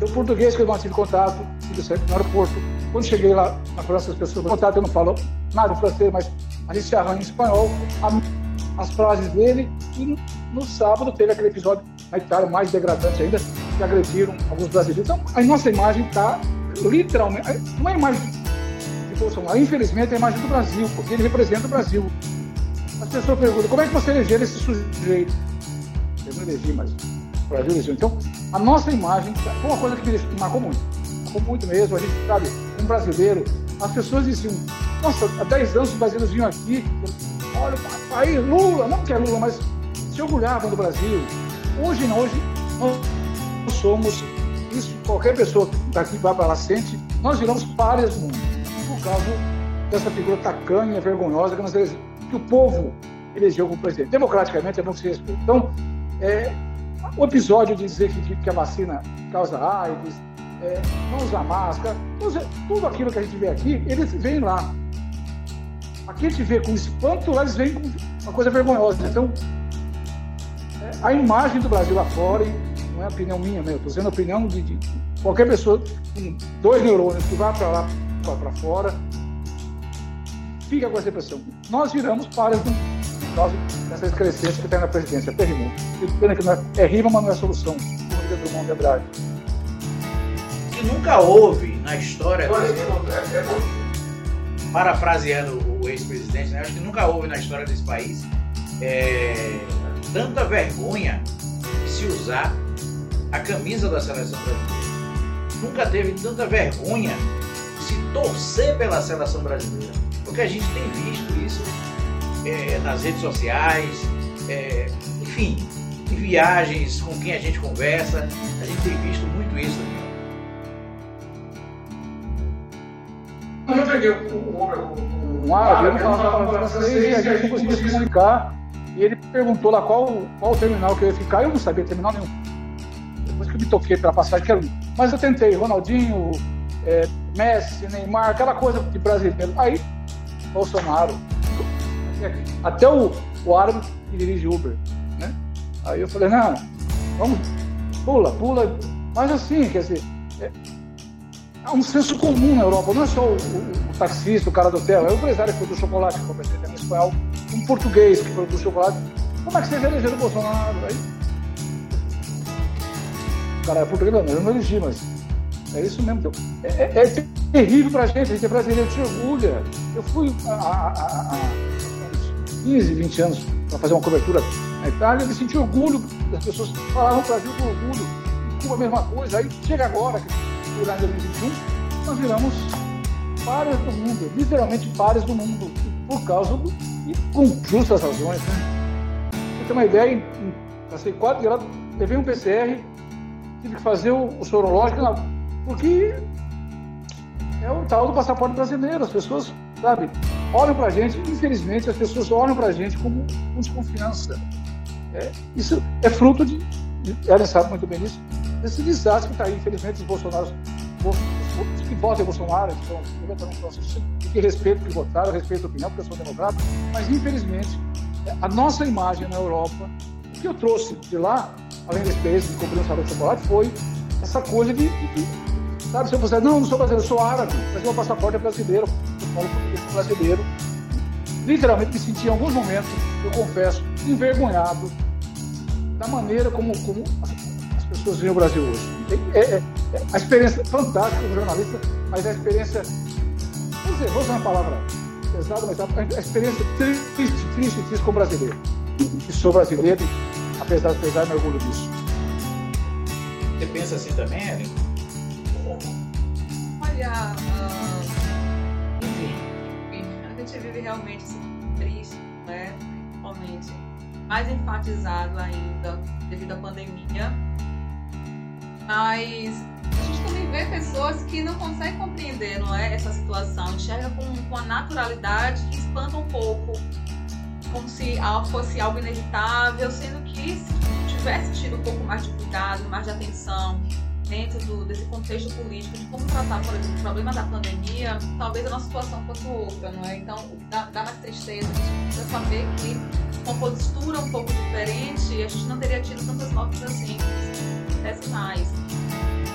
eu português que eu não contato, tive sempre no aeroporto. Quando cheguei lá na França, as pessoas contato, eu não falo nada em francês, mas a gente se arranha em espanhol, a- as frases dele. E no, sábado teve aquele episódio na Itália, mais degradante ainda, que agrediram alguns brasileiros. Então, a nossa imagem está literalmente. Não é a imagem de Bolsonaro, infelizmente é a imagem do Brasil, porque ele representa o Brasil. As pessoas perguntam: como é que você elegeu esse sujeito? Eu não elegi, mas o Brasil elegeu. Então, a nossa imagem foi uma coisa que me marcou muito. Marcou muito mesmo. A gente sabe, um brasileiro, as pessoas diziam: nossa, há 10 anos os brasileiros vinham aqui, olha, o país, Lula, não que é Lula, mas se orgulhavam do Brasil. Hoje não, hoje nós somos, isso qualquer pessoa daqui vai para lá sente, nós viramos párias do mundo, por causa dessa figura tacanha, vergonhosa que, nós que o povo elegeu como presidente. Democraticamente é bom que se respeite. Então, é, o episódio de dizer que, que a vacina causa AIDS, é, não usar máscara, tudo, tudo aquilo que a gente vê aqui, eles veem lá. Aqui a gente vê com espanto, lá eles veem com uma coisa vergonhosa. Então, é, a imagem do Brasil lá fora, não é opinião minha, né? eu estou dizendo a opinião de, de, qualquer pessoa com dois neurônios que vá para lá, para fora, fica com essa impressão. Nós viramos pares do por causa dessa excrescência que tem na presidência. Até rimou. Pena que não é, é rima, mas não é solução. Diz Drummond de Andrade. Que nunca houve na história. Parafraseando o ex-presidente, né? acho que nunca houve na história desse país é, tanta vergonha de se usar a camisa da seleção brasileira. Nunca teve tanta vergonha de se torcer pela seleção brasileira. Porque a gente tem visto isso é, nas redes sociais, é, enfim, em viagens com quem a gente conversa, a gente tem visto muito isso. Eu peguei um árabe, ele falava francês, a gente não conseguia se comunicar. E ele perguntou lá qual, qual terminal que eu ia ficar, eu não sabia terminal nenhum. Depois que eu me toquei pela passagem, que era um. Mas eu tentei, Ronaldinho, é, Messi, Neymar, aquela coisa de brasileiro. Aí, Bolsonaro, até o, o árabe que dirige Uber. Né? Aí eu falei, não, vamos, pula, pula. Mas assim, quer dizer, é, é um senso comum na Europa, não é só o, o, o taxista, o cara do hotel, é o empresário que produz chocolate, que comecei a espanhol, um português que produz chocolate. Como é que vocês elegeram o Bolsonaro? Aí, o cara é português, não, eu não elegi, mas é isso mesmo. Então, é, é, é terrível pra gente, a gente é brasileiro, te orgulha. Eu fui a, a, a, a 15, 20 anos para fazer uma cobertura na Itália, eu senti orgulho das pessoas falavam Brasil com orgulho. Cuba a mesma coisa. Aí chega agora, que em 2021, nós viramos pares do mundo, literalmente pares do mundo, por causa do. e com justas razões. Né? Tem uma ideia, passei quatro graus, levei um PCR, tive que fazer o, o sorológico, porque é o tal do passaporte brasileiro. As pessoas, sabe, olham para a gente, infelizmente, as pessoas olham para a gente como com desconfiança. É, isso é fruto de, ela sabe muito bem disso, desse desastre que está aí, infelizmente, os bolsonaros, os que votam em Bolsonaro, que são nossos, que respeito que votaram, respeito a opinião, porque eu sou democrata, mas infelizmente, a nossa imagem na Europa, o que eu trouxe de lá, além da experiência de comprar um de chocolate, foi essa coisa de, de, de sabe, se eu fosse, não, não sou brasileiro, sou árabe, mas meu passaporte é brasileiro, eu falo português brasileiro. Literalmente me senti em alguns momentos, eu confesso, envergonhado da maneira como, como as pessoas veem o Brasil hoje. É, é, é a experiência fantástica como jornalista, mas a experiência, vou dizer, vou usar uma palavra pesada, mas a, experiência triste, triste, triste como brasileiro. E sou brasileiro, apesar, apesar me orgulho disso. Você pensa assim também, Ellen? Olha, uh, vive realmente assim, triste, né? Principalmente mais enfatizado ainda devido à pandemia. Mas a gente também vê pessoas que não conseguem compreender não é, essa situação, enxerga com, com a naturalidade que espanta um pouco, como se fosse algo inevitável, sendo que se tivesse tido um pouco mais de cuidado, mais de atenção dentro do, desse contexto político, de como tratar, por exemplo, o problema da pandemia, talvez a nossa situação fosse outra, não é? Então, dá, dá mais tristeza, a gente precisa saber que com uma postura um pouco diferente, a gente não teria tido tantas mortes assim, acontece mais.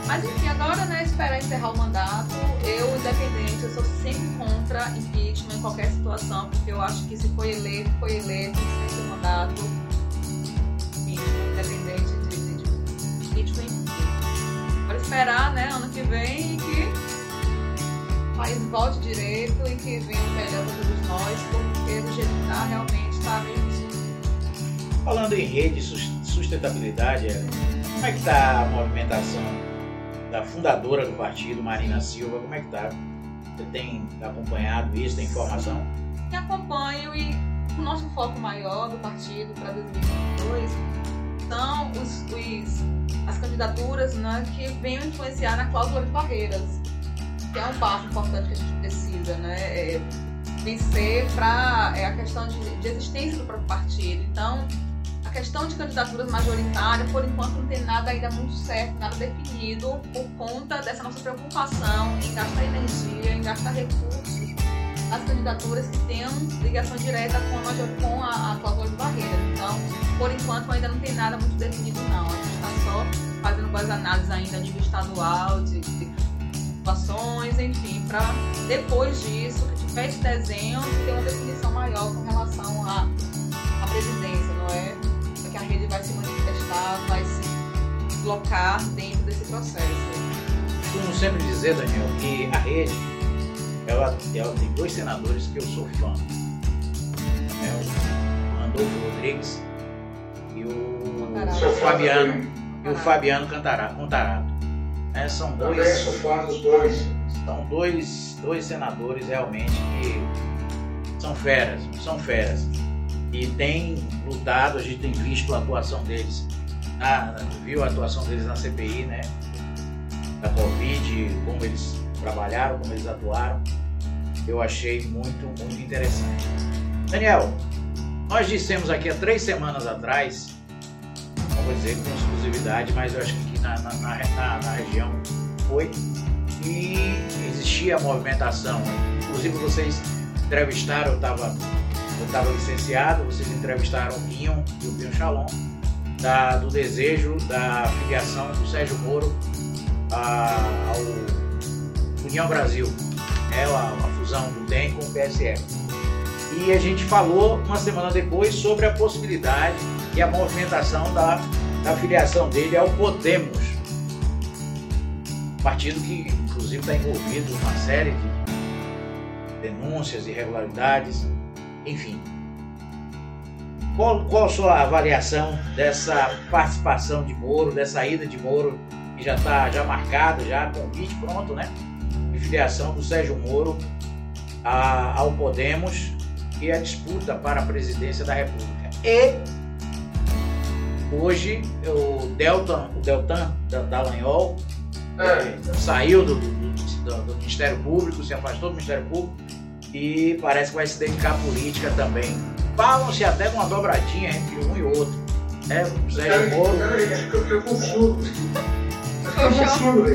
Mas enfim, agora, né, esperar encerrar o mandato, eu, independente, eu sou sempre contra impeachment em qualquer situação, porque eu acho que se foi eleito, foi eleito, sem o mandato, volte direito e que venha o melhor para todos nós, porque do jeito que está, realmente está meio Falando em rede sustentabilidade, como é que está a movimentação da fundadora do partido, Marina Silva? Como é que está? Você tem acompanhado isso, tem informação? Eu acompanho e o nosso foco maior do partido para 2022 são os, os, as candidaturas né, que venham influenciar na cláusula de barreiras, que é um passo importante que a gente precisa, né? É vencer para é a questão de, de existência do próprio partido. Então, questão de candidaturas majoritárias, por enquanto não tem nada ainda muito certo, nada definido, por conta dessa nossa preocupação em gastar energia, em gastar recursos nas candidaturas que tenham ligação direta com a, com a, a cláusula de barreira. Então, por enquanto ainda não tem nada muito definido não. A gente está só fazendo boas análises ainda a nível estadual, de, de situações, enfim, para depois disso, que tiver esse desenho, ter uma definição maior com relação à, à presidência, não é? Porque a rede vai se manifestar, vai se colocar dentro desse processo. Costumo sempre dizer, Daniel, que a rede ela, ela tem dois senadores que eu sou fã. É o Randolfo Rodrigues e o Cantarato. Fabiano e o Fabiano Cantara- Contarato. É, são Também dois, sou fã dos dois. são dois, dois senadores realmente que são feras, são feras. E têm lutado, a gente tem visto a atuação deles, na- viu a atuação deles na CPI, né? Da Covid, como eles trabalharam, como eles atuaram. Eu achei muito, muito interessante. Daniel, nós dissemos aqui há três semanas atrás, vou dizer com exclusividade, mas eu acho que aqui na, na, na, na- região foi, que existia movimentação. Inclusive vocês entrevistaram, eu estava eu tava licenciado, vocês entrevistaram o Pinho e o Pinho Shalom, da, do desejo da filiação do Sérgio Moro a- ao União Brasil, né, a, a fusão do DEM com o PSL. E a gente falou uma semana depois sobre a possibilidade e a movimentação da, da filiação dele ao Podemos, partido que inclusive está envolvido em uma série de denúncias, irregularidades, enfim. Qual, qual a sua avaliação dessa participação de Moro, dessa ida de Moro, que já está já marcada, já convite pronto, né? De filiação do Sérgio Moro a- ao Podemos e a disputa para a presidência da República. E hoje o Deltan, o Deltan da- Dallagnol eh, saiu do, do- do- Ministério Público, se afastou do Ministério Público e parece que vai se dedicar à política também. Falam-se até de uma dobradinha entre um e outro. Né? O Sérgio Moro. Que.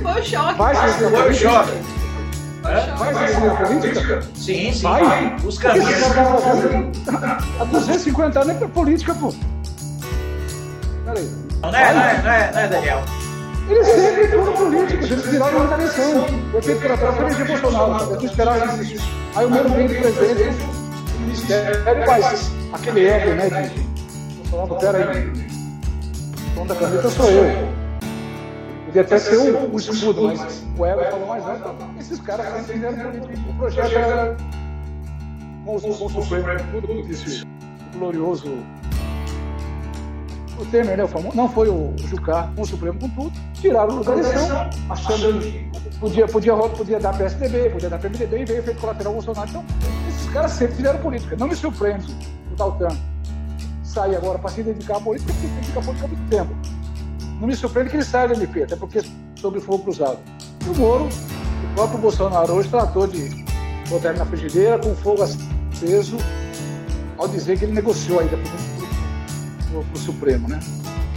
Foi o choque. Foi o choque. Vai ser Foi o política? choque. Vai ser a política? Sim, sim. Vai? Os Por que caminhos. tá fazendo? Há 250 anos é pra política, pô. Peraí. Não é, não é, não é, não é Daniel? Eles sempre foram políticos, eles viraram uma eleição. Eu fiz pela própria eleger Bolsonaro, eu tô esperando isso. Aí o Moro vem do presidente do ministério, mas aquele ego, né, de... Eu falava, peraí, o dono da caneta sou eu. Podia até ser o, o escudo, mas o ego falou mais alto. Esses caras sempre fizeram política. O projeto era com o, Supremo, tudo como disse o glorioso o Temer, né, o famoso, não foi o Jucá com o Supremo com tudo, tiraram o da eleição, achando que podia, podia, podia dar PSDB, podia dar PMDB e veio feito colateral Bolsonaro. Então, esses caras sempre fizeram política. Não me surpreende o Daltan sair agora para se dedicar à política, porque se dedica à política há muito tempo. Não me surpreende que ele saia do MP, até porque sobre fogo cruzado. E o Moro, o próprio Bolsonaro hoje tratou de botar ele na frigideira com fogo aceso, ao dizer que ele negociou ainda para o Supremo, né?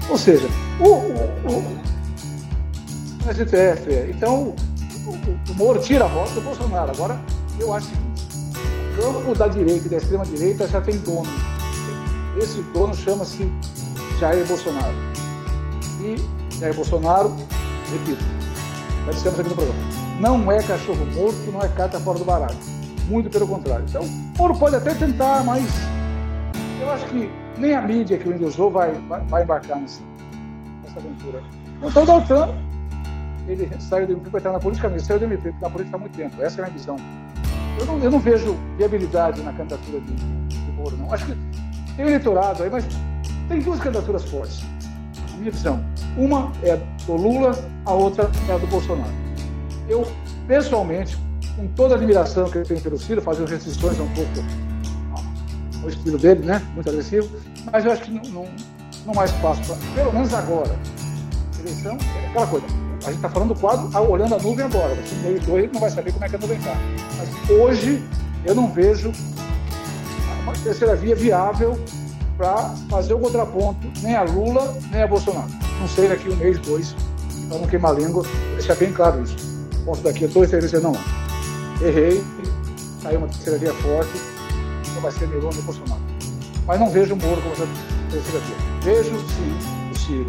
Ou seja, o, o, o, STF, é. então o, o, Moro tira a voto do Bolsonaro. Agora, eu acho que o campo da direita e da extrema direita já tem dono. Esse dono chama-se Jair Bolsonaro. E Jair Bolsonaro, repito, já dissemos aqui no programa, não é cachorro morto, não é carta fora do baralho. Muito pelo contrário. Então, Moro pode até tentar, mas eu acho que nem a mídia que o endeusou vai, vai, vai embarcar nessa, nessa aventura. Então, o Daltan, ele saiu do MP para entrar na política, mas saiu do MP na política há muito tempo. Essa é a minha visão. Eu não, eu não vejo viabilidade na candidatura de, de Moro, não. Acho que tem eleitorado aí, mas tem duas candidaturas fortes. Minha visão. Uma é do Lula, a outra é a do Bolsonaro. Eu, pessoalmente, com toda a admiração que eu tenho pelo Ciro, fazendo restrições um pouco o estilo dele, né? Muito agressivo. Mas eu acho que não, não, não há espaço, pra, pelo menos agora. Eleição é aquela coisa. A gente está falando do quadro ah, olhando a nuvem agora. No meio dois não vai saber como é que a nuvem está. Mas hoje eu não vejo uma terceira via viável para fazer o contraponto nem a Lula, nem a Bolsonaro. Não sei daqui um mês, dois, para não queimar a língua, deixar bem claro isso. Ponto daqui a dois, três meses, não. Errei, saiu uma terceira via forte, não vai ser Meloni e Bolsonaro. Mas não vejo o Moro como essa terceira via. Vejo, sim, o Ciro.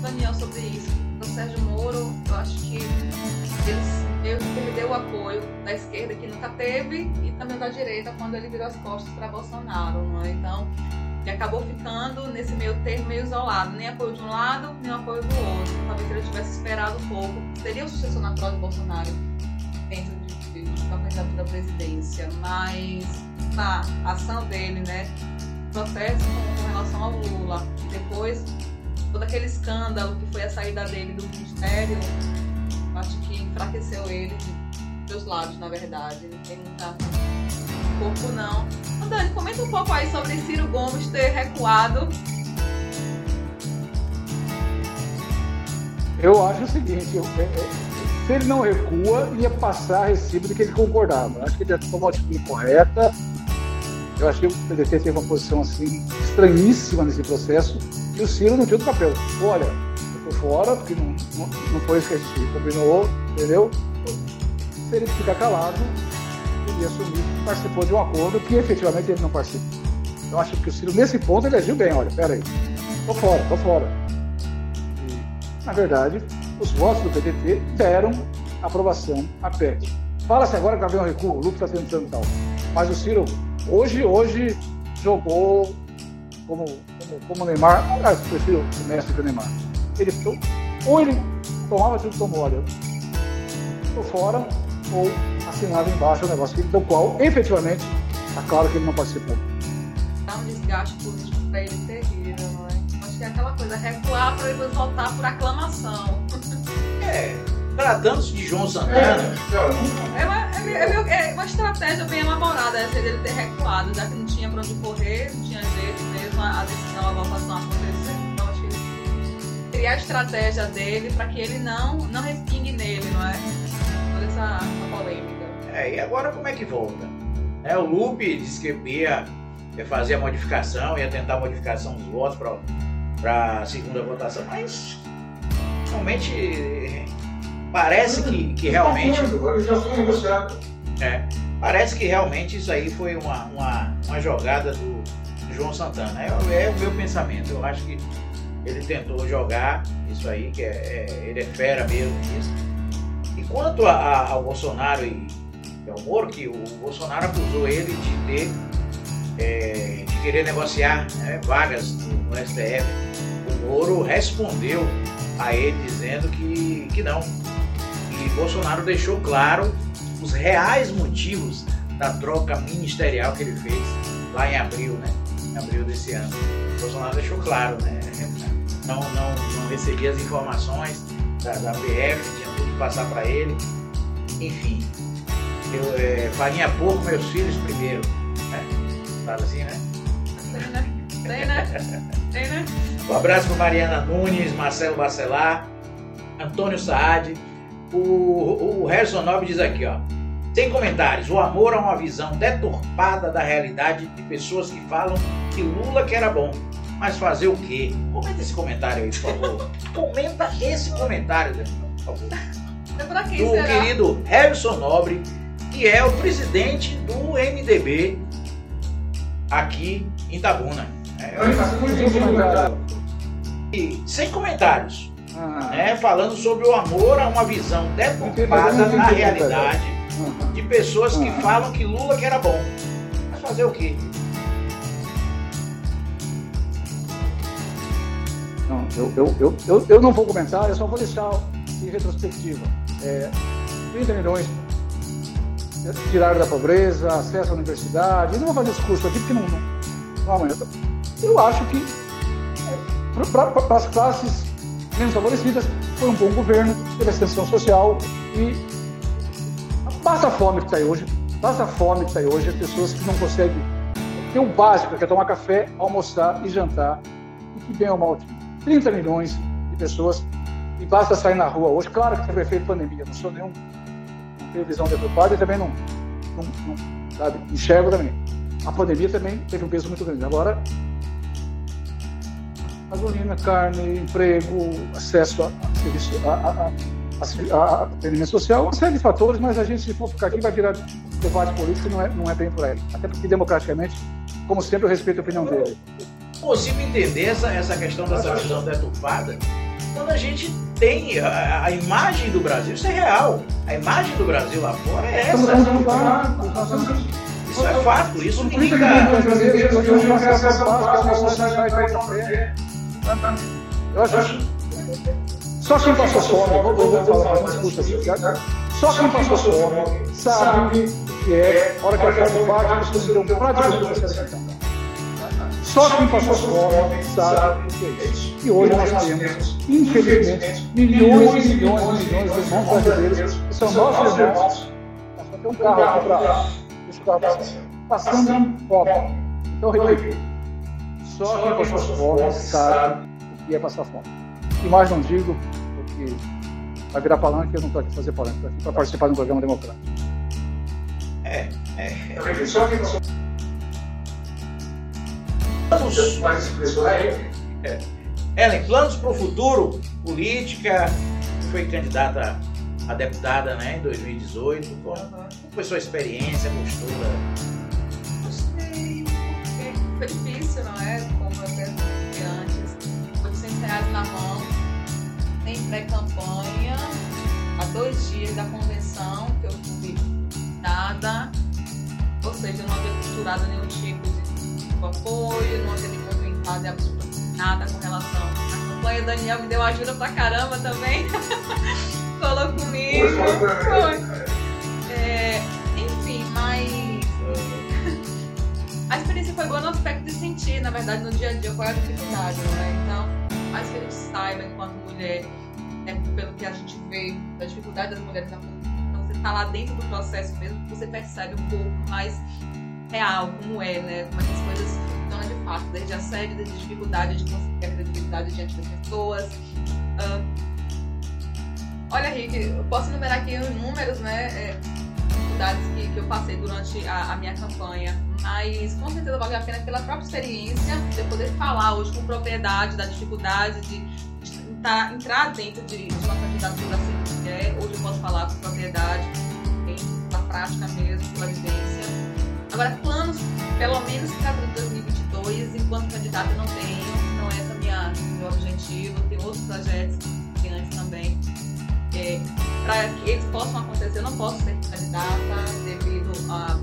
Daniel, sobre isso. O Sérgio Moro, eu acho que ele perdeu o apoio da esquerda que nunca teve e também da direita quando ele virou as costas para Bolsonaro, não é? Então, ele acabou ficando nesse meio termo meio isolado, nem apoio de um lado, nem apoio do outro. Talvez ele tivesse esperado um pouco, seria o sucessor natural de Bolsonaro dentro de, de, da candidatura à presidência, mas na ação dele, né, processo com, com relação ao Lula, e depois todo aquele escândalo que foi a saída dele do ministério, acho que enfraqueceu ele de dois lados, na verdade. Ele tem muita pouco não. Dani, comenta um pouco aí sobre Ciro Gomes ter recuado. Eu acho o seguinte, eu, é, é, se ele não recua, ia passar recibo de que ele concordava. Acho que ele tomou a atitude correta. Eu achei que o PDT teve uma posição assim estranhíssima nesse processo e o Ciro não tinha outro papel. Olha, eu tô fora, porque não, não, não foi isso que a gente combinou, entendeu? Se ele ficar calado, ele assumir que participou de um acordo que efetivamente ele não participou. Eu acho que o Ciro, nesse ponto, ele agiu bem. Olha, peraí, tô fora, tô fora. E, na verdade, os votos do PDT deram aprovação à PEC. Fala-se agora que havia um recuo, o Lula está tentando tal. Mas o Ciro, hoje, hoje, jogou como, como, como Neymar. Aliás, prefiro o Messi que o Neymar. Ele, ou ele tomava tudo como, olha, tô fora, ou assinado embaixo o negócio do qual, efetivamente, está claro que ele não participou. Dá um desgaste político para ele terrível, não é? Acho que é aquela coisa, recuar para depois voltar por aclamação. É, tratando-se de João Santana. É uma, é, meio- é uma estratégia bem elaborada essa dele ter recuado, já que não tinha para onde correr, não tinha jeito mesmo, a a decisão, a votação acontecer. Então acho que ele criar a estratégia dele para que ele não, não respingue nele, não é? Essa, essa polêmica. É, e agora como é que volta? É, o Lupe disse que ia, ia fazer a modificação, ia tentar a modificação dos votos para a segunda votação, mas realmente parece que, que realmente. É, parece que realmente isso aí foi uma, uma, uma jogada do, João Santana. É, o- é o meu pensamento. Eu acho que ele tentou jogar isso aí, que é, é- ele é fera mesmo nisso. E quanto a- a- ao Bolsonaro e, e ao Moro, que o Bolsonaro acusou ele de ter é, de querer negociar né, vagas no, STF. O Moro respondeu a ele dizendo que, que não. E Bolsonaro deixou claro os reais motivos da troca ministerial que ele fez lá em abril, né? Em abril desse ano. Bolsonaro deixou claro, né? Não, não, não recebia as informações da, da PF, passar para ele. Enfim, eu, é, farinha pouco, meus filhos primeiro. Né? Fala assim, né? Tem, né? Tem, né? Tem, né? Um abraço para Mariana Nunes, Marcelo Bacelar, Antônio Saad. O, o Harrison Nobre diz aqui, ó. Sem comentários, o amor é uma visão deturpada da realidade de pessoas que falam que Lula que era bom. Mas fazer o quê? Comenta esse comentário aí, por favor. *laughs* Comenta esse comentário, Daniel, por favor. É pra quem Do será? querido Harrison Nobre, que é o presidente do MDB aqui em Tabuna. É, e sem comentários. né, falando sobre o amor a uma visão deturpada da realidade de pessoas que falam que Lula que era bom. Mas fazer o quê? Não, eu, eu, eu, eu, eu não vou comentar, eu só vou deixar em retrospectiva. É, 30 milhões tiraram da pobreza, acesso à universidade. Eu não vou fazer discurso aqui porque não, não, não. Eu acho que é, para as classes menos favorecidas foi um bom governo, teve extensão social e basta a fome que está aí hoje, basta a fome que está aí hoje, as pessoas que não conseguem ter o básico, que é tomar café, almoçar e jantar, e que bem ou mal 30 milhões de pessoas e basta sair na rua hoje. Claro que teve efeito pandemia, não sou nenhum, não tenho visão deturpada e também não, não, não sabe, enxergo também. A pandemia também teve um peso muito grande. Agora, gasolina, carne, emprego, acesso a, serviço, a, a, a, a atendimento social, uma série de fatores, mas a gente, se for ficar aqui, vai virar debate político não é, não é bem por aí. Até porque, democraticamente, como sempre, eu respeito a opinião dele. Consigo entender essa, essa questão dessa visão deturpada, quando a gente tem a, a imagem do Brasil, isso é real. A imagem do Brasil lá fora é essa. Isso é fato, isso ninguém Eu acho só quem passou fome, vou, vou falar mais curto aqui, tá? só quem passou fome sabe que é, hora que a fome bate, você tem um prato de alimentar. Só quem passou fome sabe o que é isso. E hoje nós temos, infelizmente, milhões e milhões e milhões de irmãos brasileiros que são nossos irmãos. Nós só tem um carro aqui para esse carro passando fome. Então, repito, só quem passou fome sabe o que é passar fome. E mais não digo, porque vai virar palanque, eu não estou aqui para fazer palanque, estou aqui para participar de um programa democrático. É, é. Nós Planos, expressões. é. Ellen, planos para o futuro, política, foi candidata a deputada né, em 2018. Como foi sua experiência, postura? Gostei, porque foi difícil, não é? Como eu até antes. Foi de 100 reais na mão, sem pré-campanha, há dois dias da convenção que eu fui nada. Ou seja, eu não havia costurado nenhum tipo de apoio, não movimentado em absolutamente nada com relação à campanha. O Daniel me deu ajuda pra caramba também. *laughs* Falou comigo. Foi. É, enfim, mas *laughs* a experiência foi boa no aspecto de sentir, na verdade, no dia a dia, qual é a dificuldade, não é? Então, mais que a gente saiba, enquanto mulher, é, pelo que a gente vê, da dificuldade das mulheres na então você tá lá dentro do processo mesmo, você percebe um pouco mais real, como é, né? Como é que as coisas funcionam de fato, desde a série, desde a dificuldade de conseguir a credibilidade diante das pessoas. Ah, olha, Rick, eu posso enumerar aqui os números, né? É, dificuldades que, que eu passei durante a, a minha campanha, mas com certeza valeu a pena pela própria experiência de eu poder falar hoje com propriedade da dificuldade de, de tentar entrar dentro de, de uma candidatura assim mulher. Hoje eu posso falar com propriedade, em, na prática mesmo, pela vivência. Agora, planos, pelo menos para 2022, enquanto candidata não tenho, não é esse minha, meu objetivo, tem outros projetos que antes também. É, para que eles possam acontecer, eu não posso ser candidata devido a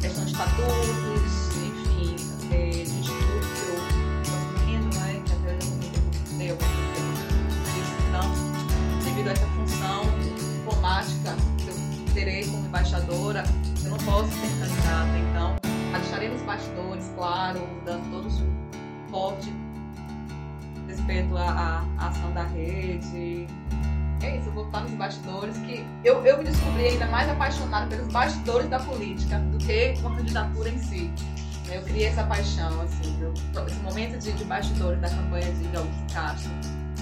questão de estatutos, enfim, é, de instituto que eu estou assumindo, né, que até eu alguma coisa então, devido a essa função diplomática terei como embaixadora, eu não posso ser candidata, então a deixarei nos bastidores, claro, dando todo o suporte respeito à, à ação da rede. É isso, eu vou estar nos bastidores, que eu, eu me descobri ainda mais apaixonada pelos bastidores da política do que uma candidatura em si. Eu criei essa paixão, assim, esse momento de, de bastidores da campanha de Augusto Castro,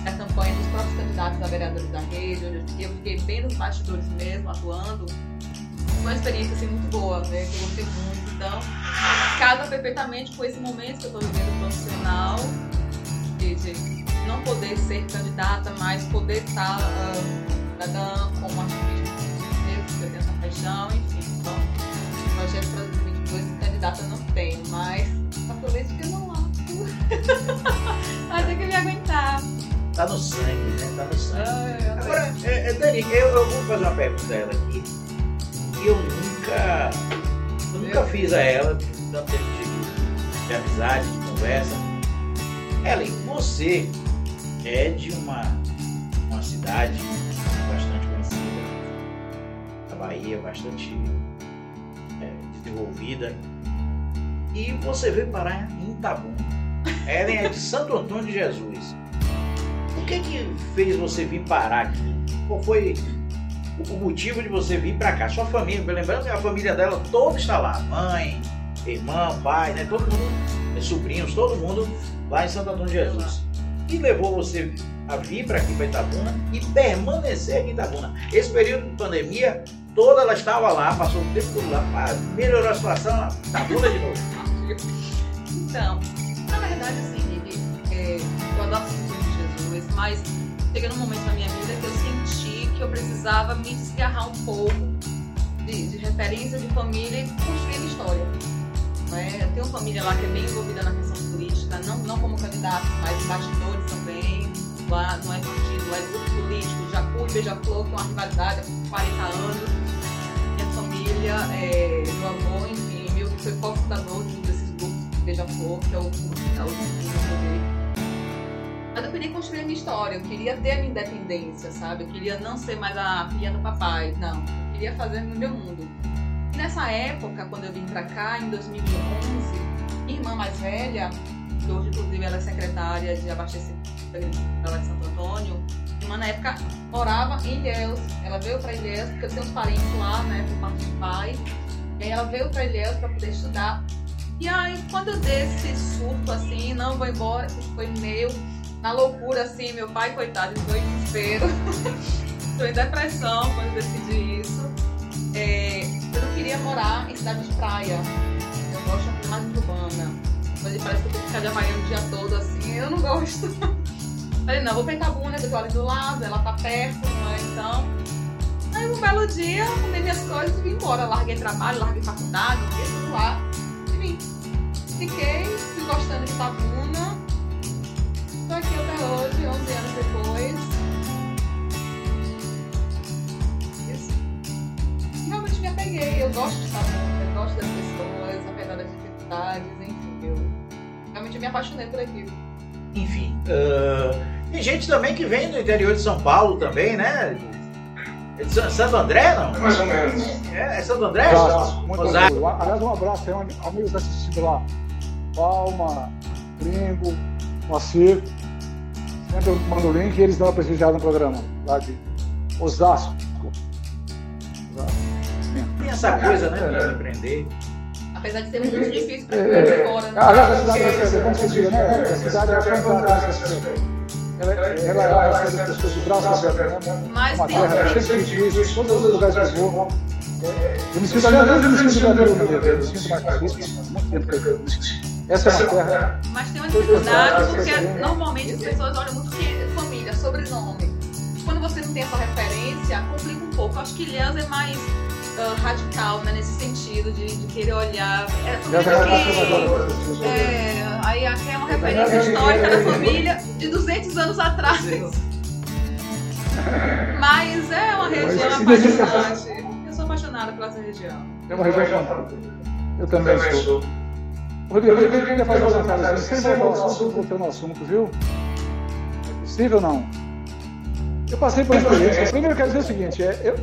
da campanha dos próprios candidatos a vereadores da rede, onde eu fiquei bem nos bastidores mesmo, atuando. Uma experiência assim, muito boa, né, que eu gostei muito. Então, casa perfeitamente com esse momento que eu estou vivendo profissional, de, não poder ser candidata, mas poder estar uh, cidadã como ativista mesmo, porque eu tenho essa paixão, enfim. Então, projeto para 2022, candidata não tenho, mas Tá no sangue, né? Tá no sangue. Ai, eu Agora, é, é, Dani, eu, eu vou fazer uma pergunta a ela aqui. Que eu nunca. Eu nunca fiz a ela, tanto tempo de, de amizade, de conversa. Ellen, você é de uma, uma cidade bastante conhecida, a Bahia, bastante é, desenvolvida. E você veio parar em Itabuna. Ellen é de Santo Antônio de Jesus. Que que fez você vir parar aqui? Qual foi o motivo de você vir para cá? Sua família, lembrando que a família dela toda está lá, mãe, irmão, pai, né? Todo mundo, sobrinhos, todo mundo lá em Santo Antônio de Jesus. E levou você a vir para aqui, para Itabuna, e permanecer aqui em Itabuna. Esse período de pandemia, toda ela estava lá, passou o tempo todo lá, para melhorar a situação, Itabuna de novo. Então, na verdade, assim, é, eu adoro mas cheguei num momento na minha vida que eu senti que eu precisava me desgarrar um pouco de, de referência de família e construir história. Né? Eu tenho uma família lá que é bem envolvida na questão política, não, não como candidata, mas bastidores também. lá não é partido, é grupo político, Jacu e Beija-Flor, que é uma rivalidade há 40 anos. Minha família, é, meu avô, enfim, meu foi cofundador de um desses grupos, Beija-Flor, que é o grupo que é o grupo dele. Mas eu queria construir a minha história, eu queria ter a minha independência, sabe? Eu queria não ser mais a filha do papai, não. Eu queria fazer no meu mundo. E nessa época, quando eu vim pra cá, em 2011, minha irmã mais velha, que hoje inclusive ela é secretária de abastecimento lá de Santo Antônio, minha irmã na época morava em Ilhéus. Ela veio pra Ilhéus, porque eu tenho uns parentes lá, né, por parte de pai. E aí ela veio pra Ilhéus pra poder estudar. E aí, quando eu dei esse surto assim, não vou embora, isso foi meio na loucura, assim, meu pai, coitado, entrou em desespero. *laughs* Estou em depressão quando decidi isso. É, eu não queria morar em cidade de praia. Eu gosto de mais urbana. Mas parece que eu tenho que ficar de Havaiana o dia todo, assim, eu não gosto. *laughs* Falei, não, vou pra Itabuna, que eu tô ali do lado, ela tá perto, né? Então. Aí um belo dia, arrumei minhas coisas e vim embora. Larguei trabalho, larguei faculdade, fiquei tudo lá e vim. Fiquei, fui gostando de Itabuna. Aqui até hoje, 11 anos depois. Isso. Realmente me apeguei, eu gosto de Itabuna, eu gosto das pessoas, apesar das dificuldades, enfim, eu realmente me apaixonei por aquilo. Enfim, uh, tem gente também que vem do interior de São Paulo também, né? É Santo André, não? Mais ou menos. É, é Santo André? Muito Osasco. orgulho. Aliás, um abraço, tem um- amigos assistindo lá. Palma, Gringo, Moacir. Eu mando o link e eles dão uma prestigiada no programa, lá de Osasco. Osasco. Tem essa coisa, né, de empreender. Apesar de ser muito difícil pra É, é, é fora, né? A cidade é como você diga, né? A cidade é fantástica. Ela, ela, as pessoas de braços abertos, né? Mas Uma tem terra cheia de turistas, todos os lugares que eu vou. Eu me sinto, aliás, eu me sinto Brasil, eu me sinto mais há muito tempo que eu me sinto. Essa é uma terra. Mas tem uma dificuldade porque normalmente as pessoas olham muito que é família, sobrenome. Quando você não tem essa referência, complica um pouco. Eu acho que Ilhéus é mais ah, radical, né, nesse sentido de, de querer olhar. É Já família vai mais que. conservadora. É, aí aqui é uma referência histórica da família de 200 anos atrás. Mas é uma região apaixonante. Eu sou apaixonada pela essa região. É uma região fantástica. Eu também sou. Rodrigo, eu queria fazer uma comentário sem voltar ao assunto, ao assunto, viu? É possível não? Eu passei por uma experiência. Primeiro eu quero dizer o seguinte, é, eu,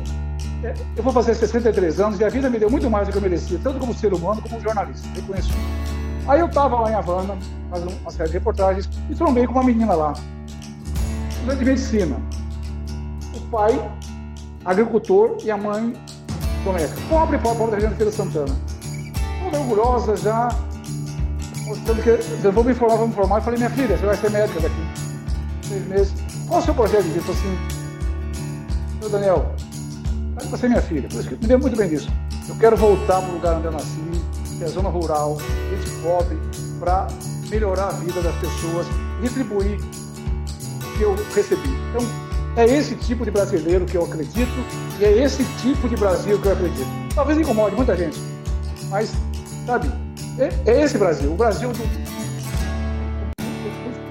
é, eu vou fazer 63 anos e a vida me deu muito mais do que eu merecia, tanto como ser humano como jornalista, reconheço. Aí eu estava lá em Havana, fazendo uma série de reportagens, e trombei com uma menina lá, estudante de medicina. O pai, agricultor, e a mãe, doméstica. Pobre, pobre, pobre da região de Feira Santana. Toda orgulhosa já, mostrando que eu vou me informar, vou me informar. Eu falei, minha filha, você vai ser médica daqui seis meses. Qual o seu projeto de vida? Eu assim, seu Daniel, você é minha filha, por isso que me deu muito bem disso. Eu quero voltar para o lugar onde eu nasci, que é a zona rural, gente pobre, para melhorar a vida das pessoas, retribuir o que eu recebi. Então, é esse tipo de brasileiro que eu acredito e é esse tipo de Brasil que eu acredito. Talvez incomode muita gente, mas, sabe, é, é esse Brasil, o Brasil do,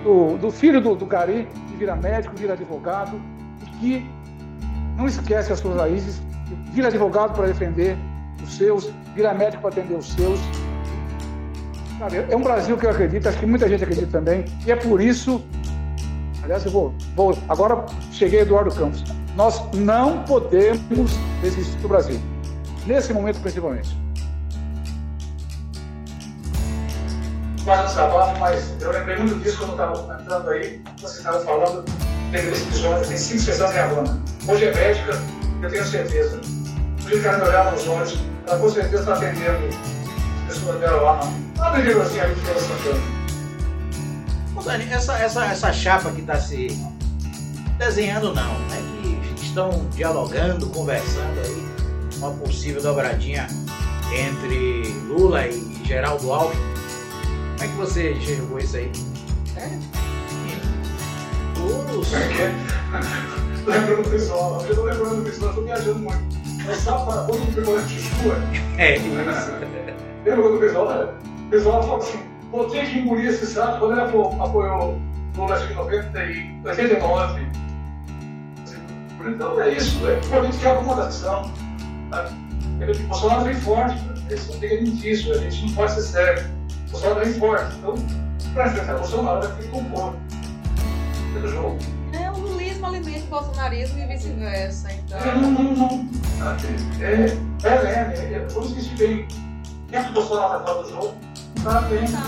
do, do filho do, do Gari, que vira médico, vira advogado, e que não esquece as suas raízes, vira advogado para defender os seus, vira médico para atender os seus. É um Brasil que eu acredito, acho que muita gente acredita também, e é por isso. Aliás, eu vou, vou agora cheguei Eduardo Campos. Nós não podemos desistir do Brasil, nesse momento principalmente. Um desabafo, mas eu lembrei muito disso quando estava entrando aí, você estava falando, lembrei desse episódio, tem cinco sessões em Havana. Hoje é médica, eu tenho certeza. O cara me olhava nos olhos, ela com certeza está atendendo as pessoas dela lá, no Rio assim, de Feira Santana. Ô, Dani, essa, essa, essa chapa que está se desenhando não, né? Que estão dialogando, conversando aí, uma possível dobradinha entre Lula e Geraldo Alckmin. Como é que você enxergou isso aí? É? Os... Lembrando do visual, eu estou lembrando do visual, estou viajando muito. Mas só para quando o pegou a Chuchua, É, isso. *laughs* lembra quando o visual, o visual falou assim, vou ter que engolir esse saco quando ele apo- apoiou Lula acho que 90 e 89. Então é isso, é política de acomodação. Sabe? Ele, Bolsonaro vem forte, eles não tem disso, a gente não pode ser sério. Bolsonaro vem forte, então para enfrentar Bolsonaro vai ter que compor pelo jogo. É, o lulismo alimenta o bolsonarismo e vice-versa. Então... É, não, não, não. É, é, é, é, é, por isso que a gente vem. Quem que o Bolsonaro está fora do jogo? Está bem, está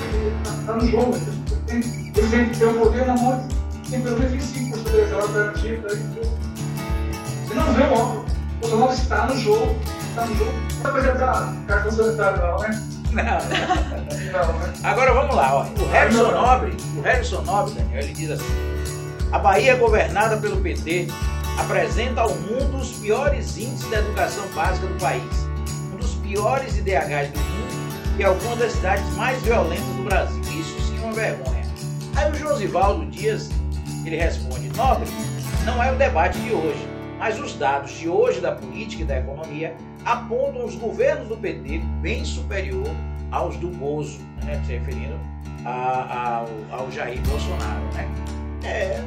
tá no jogo. Ele tem, ele tem que ter o poder na mão, tem pelo menos 25% do eleitorado garantido. Você não vê o óbvio. O Bolsonaro está no jogo. Está no jogo. Não vai apresentar cartão sanitário, não, né? Não. Não, né? Agora vamos lá, ó. o Harrison Nobre, o Harrison Nobre, Daniel, ele diz assim: a Bahia é governada pelo PT apresenta ao mundo os piores índices da educação básica do país, um dos piores IDHs do mundo e algumas das cidades mais violentas do Brasil. Isso sim é uma vergonha. Aí o Josivaldo Dias, ele responde: Nobre, não é o debate de hoje, mas os dados de hoje da política e da economia apontam os governos do PT bem superior aos do Bozo, né, se referindo a- ao, ao Jair Bolsonaro, né? É,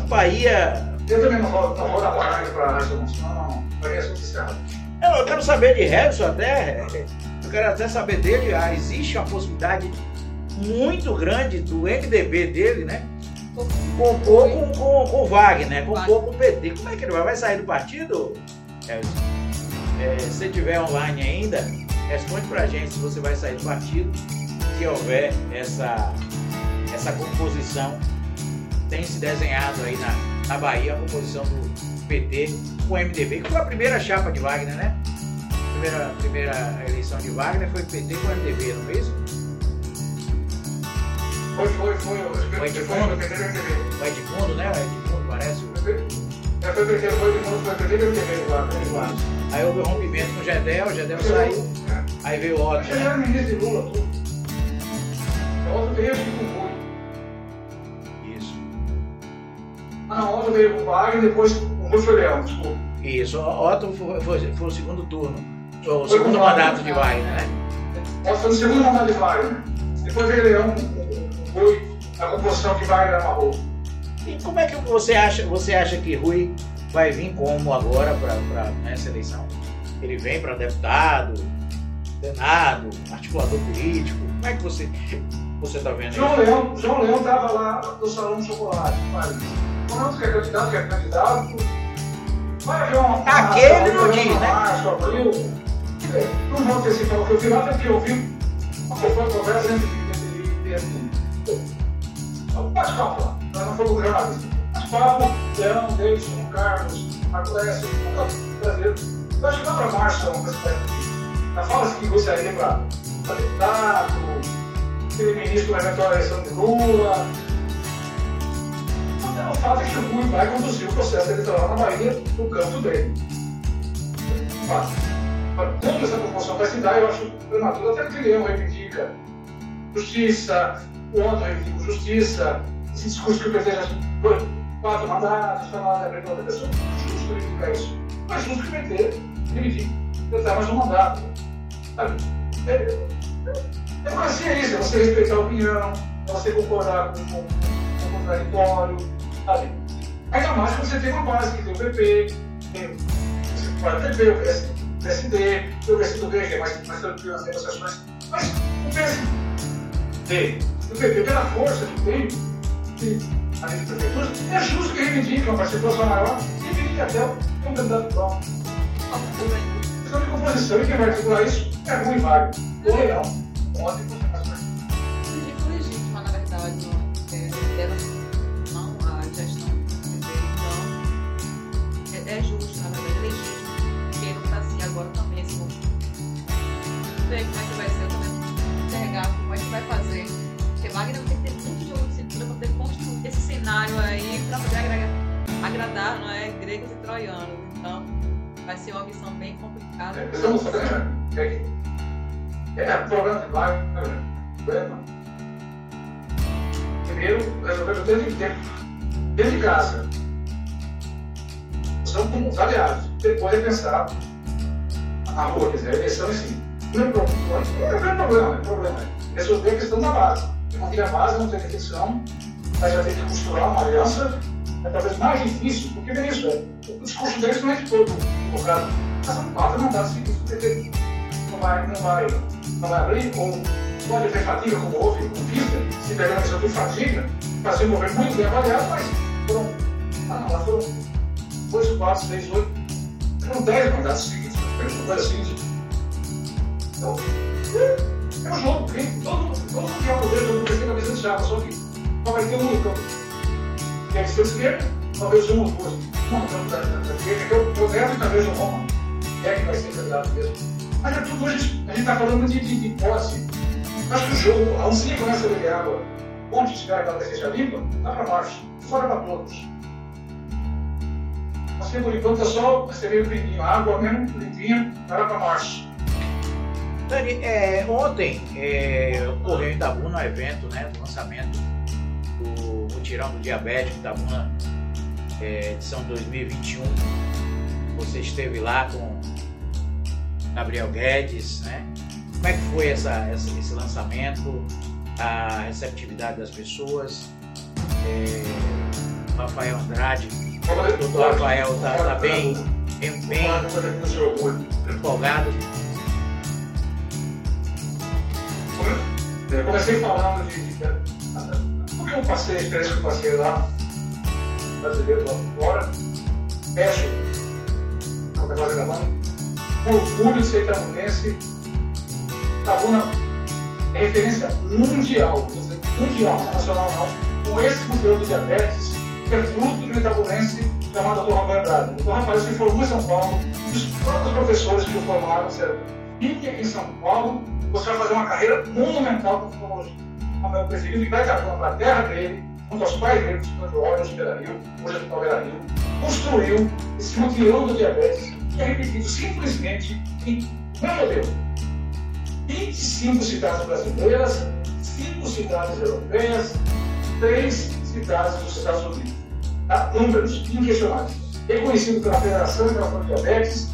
a Bahia. Eu também não vou, não vou dar barraca para a Não, encerrado. Eu, eu quero saber de Harrison até. Eu quero até saber dele. Ah, existe uma possibilidade muito grande do MDB dele, né? Compor com, com, com o Wagner, compor com o PT. Como é que ele vai? Vai sair do partido? Harrison? É, se estiver online ainda, responde pra gente se você vai sair do partido, se houver essa, essa composição. Tem se desenhado aí na, na Bahia a composição do PT com o MDB, que foi a primeira chapa de Wagner, né? Primeira, primeira eleição de Wagner foi PT com o MDB, não é isso? Foi, foi, foi. Foi de Foi fundo? foi PT e MDB. O Edmundo, né? O Edmundo parece. É, foi PT, foi de fundo, foi PT e MDB lá. o- Aí houve um rompimento com o Gedel, o Gedel saiu, aí veio o Otto, Ele né? era ministro de Lula, tudo. A outra veio aqui com o. Ah, não, a outra veio com o Wagner, depois o Rui foi Leão, desculpa. Isso, o Otto foi, foi, foi o segundo turno, o Foi segundo com o mandato de Wagner, né? Nós foi no segundo mandato de Wagner. Depois veio Leão Rui, a composição que Wagner amarrou. E como é que você acha, você acha que Rui vai vir como agora para essa eleição? Ele vem para deputado, senado, articulador político. Como é que você você está vendo João isso? Leão, João Leão estava lá no Salão de Chocolate, em Paris. Quando quer candidato, quer candidato, vai haver uma. Aquele não diz, né? Março, abril. É, Não vou antecipar o que eu vi lá, até porque eu vi uma conversa entre. É um bate-papo lá, mas não foi jornalista. Bate-papo, Leão, Davidson, Carlos, Arcolésio, brasileiro. Eu acho que lá para março é uma coisa que vai Na fala-se que gostaria para deputado, ser ministro na eventual eleição de Lula. Mas O fato é que o Rui vai conduzir o processo eleitoral na Bahia no campo dele. Agora, Como essa proporção vai se dar, eu acho prematuro, até porque Leão reivindica justiça, o outro reivindica justiça, esse discurso que o foi quatro mandatos, falar da outra pessoa, é justo reivindicar isso. Mas justo que o PT reivindica tentar mais um mandato. Sabe? É, Democracia é isso, é você respeitar a opinião, é você concordar com, com, com o contraditório, sabe? Ainda mais quando você tem uma base que tem o PP, tem pode ter o PS, PSD, tem o PSDB, que é mais, mais tranquilo nas negociações, mas o PSD, o PP, pela força que tem, a gente prefeitura, é justo que reivindique uma participação maior e reivindique até um candidato bom. Questão de composição, e quem vai articular isso é ruim, Wagner. Ou legal. Pode Wagner tem que ter muito jogo de cintura para poder construir esse cenário aí, para poder agregar, agradar não é, gregos e troianos, então vai ser uma missão bem complicada. É, fazendo. É, é o problema de Wagner. Problema. Primeiro, resolver o tempo de tempo. De casa. São os aliados. Depois é pensar na rua, quer dizer, a eleição si. Não é problema, não é problema, é problema. Resolver a questão da base. Tem a base, não tem definição, mas vai ter que costurar uma aliança, é talvez mais difícil, porque vem isso, né? o discurso deles não é de todo colocado. Mas são quatro mandatos seguidos, o PT não vai, não vai, não vai abrir, ou pode ter fadiga, como houve com Vista, se pegar a questão de fadiga, fazer um governo muito bem avaliado, mas foram, ah lá foram dois, quatro, seis, oito, foram dez mandatos seguidos, uma coisa seguinte. Então, é um jogo, hein? todo mundo que é o poder, todo mundo tem cabeça de chave, só que só vai ter um único. Que é a esquerda, talvez um ou duas. Uma da direita, que eu, eu levo talvez o Roma, é que vai ser candidato mesmo. Mas é tudo hoje, a gente está falando de, de, de posse. Acho que o jogo, a oncinha começa a beber água, onde estiver aquela deseja limpa, dá para marcha, fora para todos. Temos por enquanto é só receber o limpinho, a água mesmo, limpinha, dá para marcha. Dani, é, ontem é, ocorreu em Itabuna um evento né, do lançamento do Mutirão do Diabético Itabuna é, edição 2021. Você esteve lá com Gabriel Guedes, né? Como é que foi essa, essa esse lançamento, a receptividade das pessoas? É, Rafael Andrade, o doutor Rafael está tá bem, bem, bem empolgado. Eu comecei falando de, de, porque eu passei a experiência que eu passei lá, brasileiro lá fora, peço, como é que gravando, orgulho de ser itamunense, Itabuna é referência mundial, mundial, nacional com esse de diabetes, que é fruto de um itabunense chamado Dr. Rafael Andrade. O Dr. Rafael se formou em São Paulo, os próprios professores que o formaram disseram, fique em São Paulo, você vai fazer uma carreira monumental com psicologia. Rafael ficar em Itabuna para a terra dele, junto aos pais dele, o órgãos de Beira Rio, hoje é do Beira Rio, construiu esse mutirão do diabetes, que é repetido simplesmente em meu modelo. 25 cidades brasileiras, 5 cidades europeias, 3 cidades dos Estados Unidos. Tá? Números inquestionáveis. Reconhecido pela Federação Internacional de Diabetes,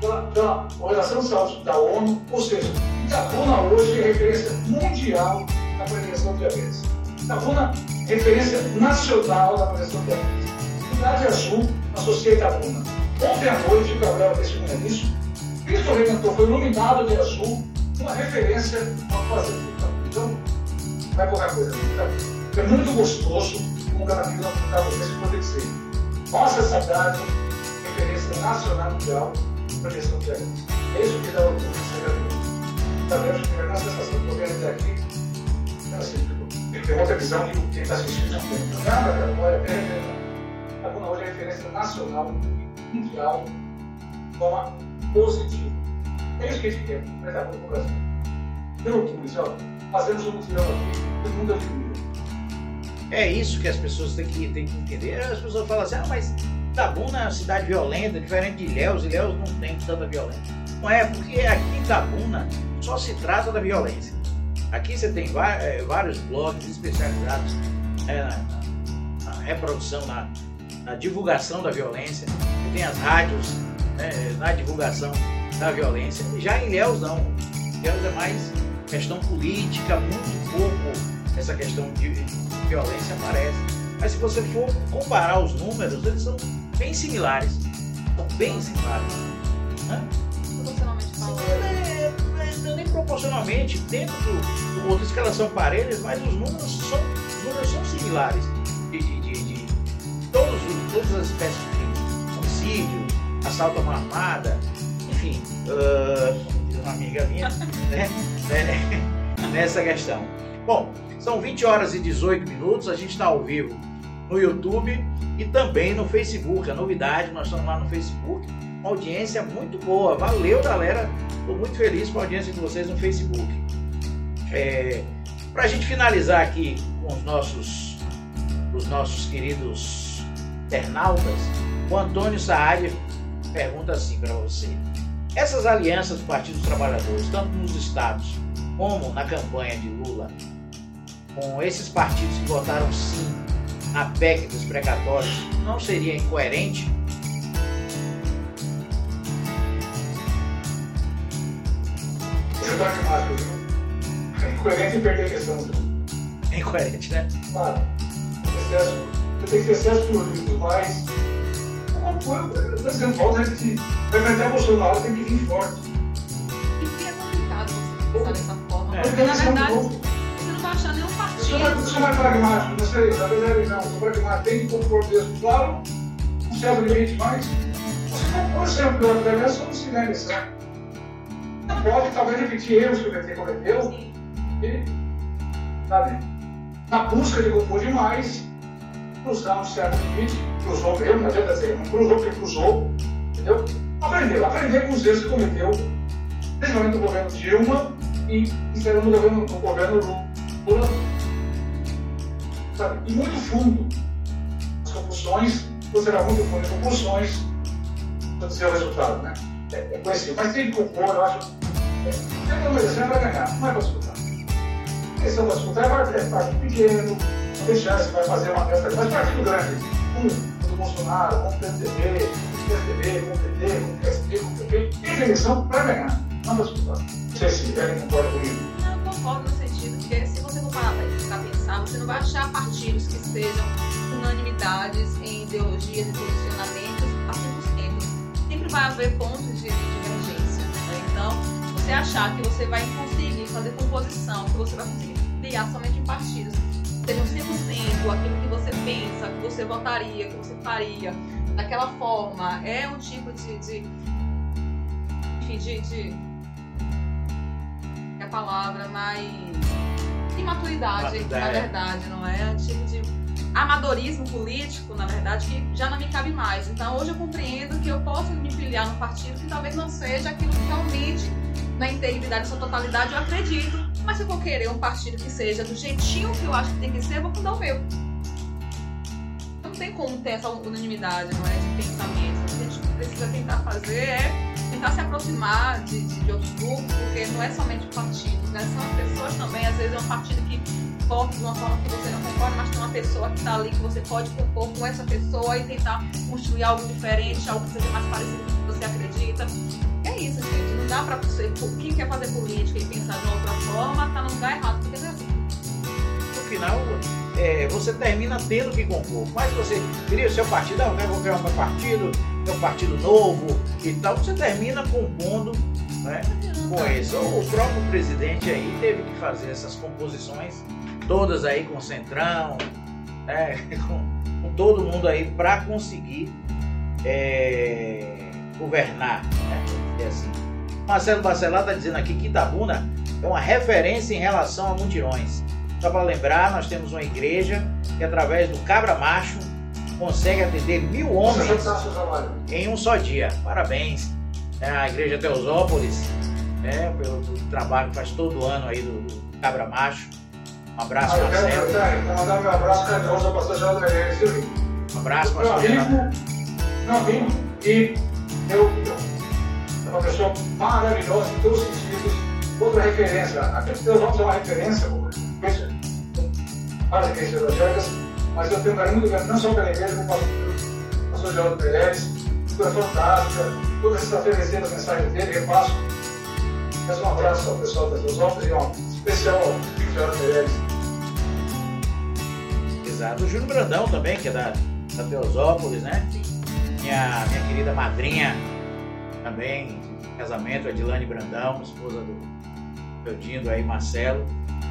pela Organização de Saúde da ONU, ou seja, Itabuna hoje é referência mundial na prevenção de diabetes. Itabuna é referência nacional na prevenção de diabetes. Cidade Azul associa Itabuna. Ontem à noite, o Gabriel testemunha nisso, Cristo Redentor foi iluminado de azul, uma referência ao fazer Então, não é qualquer coisa. É muito gostoso um caminho para você poder dizer. Nossa cidade, referência nacional mundial a gestão de água. É isso que dá de. Também acho que é uma sensação de poder até aqui. Assim, tem outra visão que quem está assistindo. Nada, cara, olha, é, a Buna hoje é referência nacional, mundial, uma positivo. É isso que a gente quer, prestar para o Brasil. Pelo que, ó, fazemos um mutirão aqui, todo mundo admira. É isso que as pessoas têm que, têm que entender. As pessoas falam assim, ah, mas Itabuna é uma cidade violenta, diferente de Ilhéus, Ilhéus não tem tanta violência. Não é, porque aqui em Itabuna só se trata da violência. Aqui você tem é, vários blogs especializados é, na, na, reprodução, na, na divulgação da violência. Você tem as rádios né, na divulgação da violência. Já em Ilhéus não. Ilhéus é mais questão política, muito pouco essa questão de violência aparece. Mas se você for comparar os números, eles são bem similares. São bem similares. Né? Proporcionalmente falando. É, é, nem proporcionalmente, dentro do, do outro escalação parelhas, mas os números são, os números são similares. De, de, de, de todos, todas as espécies de homicídio, assalto a uma armada, enfim, uh, uma amiga minha, *laughs* né, né, *laughs* nessa questão. Bom, são 20 horas e 18 minutos, a gente está ao vivo no YouTube e também no Facebook. A novidade, nós estamos lá no Facebook, uma audiência muito boa. Valeu, galera. Estou muito feliz com a audiência de vocês no Facebook. É, Para a gente finalizar aqui com os nossos, os nossos queridos internautas, o Antônio Saad pergunta assim para você. Essas alianças do Partido dos Trabalhadores, tanto nos estados como na campanha de Lula, com esses partidos que votaram sim na PEC dos precatórios, não seria incoerente? Você está demais, viu? É incoerente em perder a questão. É incoerente, né? Claro. Excesso, você tem que ter excesso de livros, mas. Eu estou dizendo, volta a gente vai enfrentar o Bolsonaro, tem que vir forte. E é complicado você pensar dessa forma. Porque, na verdade, não achar nenhum partido. Eu sou mais pragmático, não sei, na verdade não, sou pragmático, tem que compor mesmo, claro, um certo limite, mas você compor sempre o da só não se certo. Não pode, talvez, repetir erros que o PT cometeu, e, sabe, na busca de compor demais, cruzar um certo limite, cruzou mesmo, não adianta dizer, não cruzou porque cruzou, entendeu? Aprendeu, aprendeu com os erros que cometeu, principalmente no governo Dilma e esperando no governo, no governo Lula, sabe? E muito fundo. As você será muito fundo em compulsões, para dizer o resultado, né? É, é conhecido. Mas tem que compor, eu acho. É, tem uma eleição para ganhar, não é para disputar. A eleição para disputar é, é partido pequeno, deixar se vai fazer uma festa, mas partido grande, um, do Bolsonaro, com o PSDB, com o PSDB, com o PT, com o PSDB, com o PP, tem eleição para ganhar, não para disputar. Não sei se ele concorda comigo. Você não vai achar partidos que sejam unanimidades em ideologias e posicionamentos a 100%. Sempre vai haver pontos de divergência. Né? Então, você achar que você vai conseguir fazer composição, que você vai conseguir criar somente em partidos sejam 100% aquilo que você pensa, que você votaria, que você faria, daquela forma, é um tipo de, de de, de é a palavra mais imaturidade, Maturidade. na verdade, não é? É um tipo de amadorismo político, na verdade, que já não me cabe mais. Então, hoje eu compreendo que eu posso me filiar num partido que talvez não seja aquilo que realmente, na integridade, sua totalidade, eu acredito. Mas se eu for querer um partido que seja do jeitinho que eu acho que tem que ser, eu vou fundar o meu. Não tem como ter essa unanimidade, não é? De pensamento. O que a gente precisa tentar fazer é tentar se aproximar de, de, de outros grupos, porque não é somente partidos, né? São as pessoas também. Às vezes é um partido que forma de uma forma que você não concorda, mas tem uma pessoa que está ali que você pode compor com essa pessoa e tentar construir algo diferente, algo que seja mais parecido com o que você acredita. É isso, gente. Não dá pra você. Quem quer fazer política e pensar de uma outra forma, tá no lugar errado, porque não é assim. No final, é, você termina tendo que compor. Mas você cria o seu partido, ah, eu vou criar o meu partido, meu partido novo e tal, você termina compondo né, com isso. O próprio presidente aí teve que fazer essas composições, todas aí com o Centrão, né, *laughs* com, com todo mundo aí, para conseguir é, governar. Né, assim. Marcelo Bacelar está dizendo aqui que Itabuna é uma referência em relação a mutirões. Só para lembrar, nós temos uma igreja que, através do Cabra Macho, consegue atender mil homens em um só dia. Parabéns né, à Igreja Teosópolis né, pelo, trabalho que faz todo ano aí do, do Cabra Macho. Um abraço, Ah, Marcelo. quero mandar meu abraço carinhoso ao pastor Geraldo Meirelles, viu? Um abraço, pastor Geraldo. meu amigo, e eu, eu, é uma pessoa maravilhosa em todos os sentidos. Outra referência, Deus vamos é uma referência, pô. Isso, para as igrejas evangélicas, mas eu tenho um carinho grande, não só pela igreja, como pelo pastor Geraldo Meirelles, figura fantástica, toda sexta-feira recebo as mensagens dele, repasso. Peço um abraço ao pessoal das Teosópolis e um especial ao Geraldo Meirelles. Exato. O Júlio Brandão também, que é da, da Teosópolis, né? Minha, minha querida madrinha também, casamento, Edilane Brandão, esposa do Eudinho, aí Marcelo.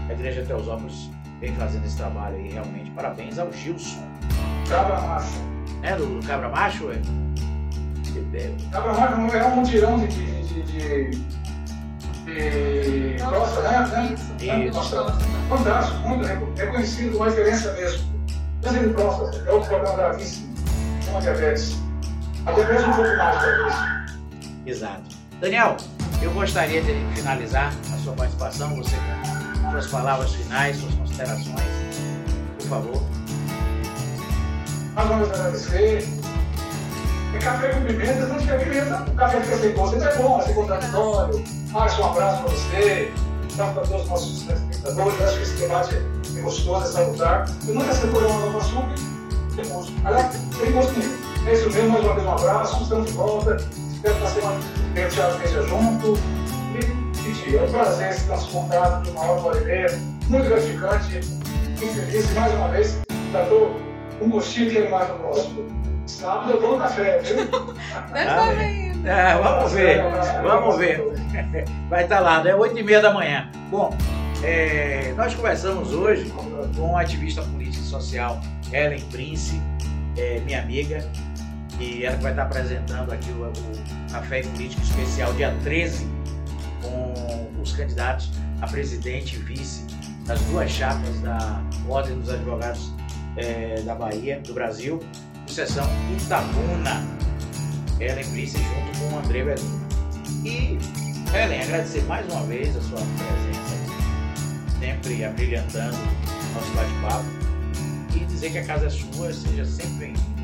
A Igreja Teosópolis vem fazendo esse trabalho aí, realmente. Parabéns ao Gilson. Cabra Macho. Né, do, do Cabra Macho? É? Que é- Cabra Macho é um mutirão de, de, de, de, de crosta, né? né? Isso. Nossa, fantástico, muito reco- reconhecido como referência mesmo. Câncer de próstata é outro problema gravíssimo, chama diabetes. Até mesmo um pouco mais diabetes. Exato. Daniel, eu gostaria de finalizar a sua participação, você com suas palavras finais, suas considerações, por favor. Nós vamos agradecer. É café com pimenta, não quer pimenta. O café fica sem gosto, é bom, é contraditório. Márcio, um abraço para você. Então, para todos os nossos telespectadores, acho que esse debate é gostoso, é salutar. Eu nunca sei por uma nova açúcar, tem gosto. Aliás, tem gosto nenhum. É isso mesmo, mais uma vez um abraço, estamos de volta. Espero que na semana que vem o Thiago esteja junto. É um prazer esse nosso contato de uma hora, uma hora e meia. Muito gratificante. fico feliz mais uma vez. Já estou com gostinho de querer mais no próximo. Sábado eu vou no café, viu? *laughs* Dessa vez. É, vamos ver, vamos ver. *laughs* Vai estar lá, né? 8 e meia da manhã. Bom, é, nós conversamos hoje com a ativista política e social Ellen Prince, é, minha amiga, e ela vai estar apresentando aqui o, o Café Político Especial dia 13 com os candidatos a presidente e vice das duas chapas da Ordem dos Advogados é, da Bahia, do Brasil, sucessão Itabuna. Ellen Prince junto com o André Belino. E, Ellen, agradecer mais uma vez a sua presença, sempre abrilhantando nosso bate-papo e dizer que a casa é sua, seja sempre bem-vindo.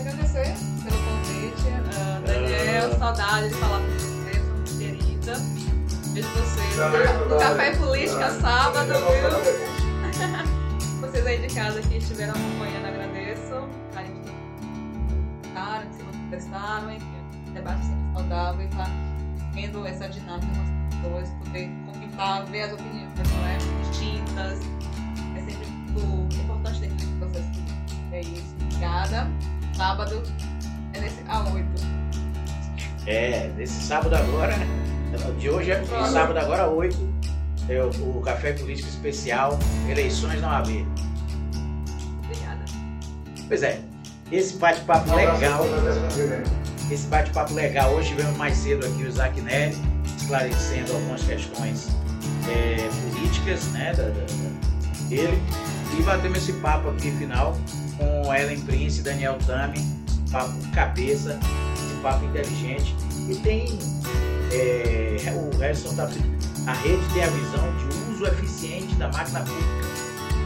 Agradecer pelo convite. Uh, Daniel, uh... saudade de falar com você, querida. Vejo vocês no Café Política sábado, viu? *laughs* vocês aí de casa que estiveram acompanhando, agradeço. A gente cara, que se manifestaram, enfim, debate sempre saudável e tá tendo essa dinâmica com as pessoas, poder comentar, ver as opiniões não é? distintas. É sempre muito importante ter esse processo. É isso. Obrigada sábado é nesse A8. É, nesse sábado agora, de hoje é sábado agora 8, é o, o Café Político Especial, eleições na OAB. Obrigada. Pois é, esse bate-papo legal. Esse bate-papo legal. Hoje tivemos mais cedo aqui o Isaac Nery, esclarecendo algumas questões é, políticas né, da, da, da, dele. E batemos esse papo aqui final com Ellen Prince e Daniel Tami, papo cabeça, esse papo inteligente. E tem é, o Harrison tá, a rede tem a visão de uso eficiente da máquina pública.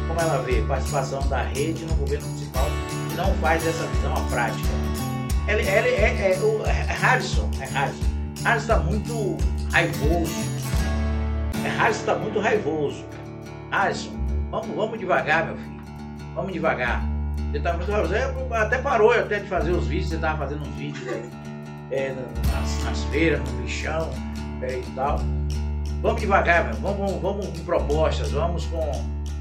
Como ela vê, participação da rede no governo municipal e não faz essa visão à prática. Ele, ele é, é, o Harrison, é Harrison. Harrison está muito raivoso. É, Harrison está muito raivoso. Harrison, vamos, vamos devagar, meu filho. Vamos devagar. Ele tava muito raivoso. Até parou até de fazer os vídeos, você tava fazendo uns vídeos aí, é, nas, nas, feiras, no lixão é, e tal. Vamos devagar, meu. Vamos, vamos com propostas, vamos com,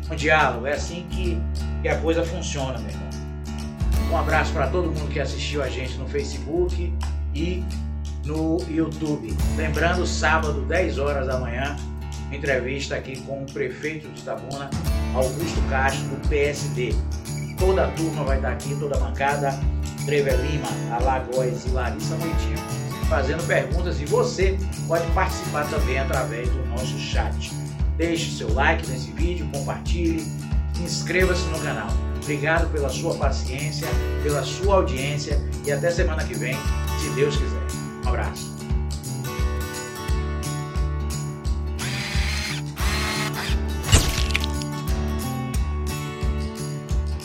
com diálogo. É assim que, que a coisa funciona, meu irmão. Um abraço para todo mundo que assistiu a gente no Facebook e no YouTube. Lembrando, sábado, 10 horas da manhã, entrevista aqui com o prefeito de Itabuna, Augusto Castro, do PSD. Toda a turma vai estar aqui, toda a bancada. Trever Lima, Alagoas e Larissa Moitinho fazendo perguntas e você pode participar também através do nosso chat. Deixe seu like nesse vídeo, compartilhe, inscreva-se no canal. Obrigado pela sua paciência, pela sua audiência e até semana que vem, se Deus quiser. Um abraço.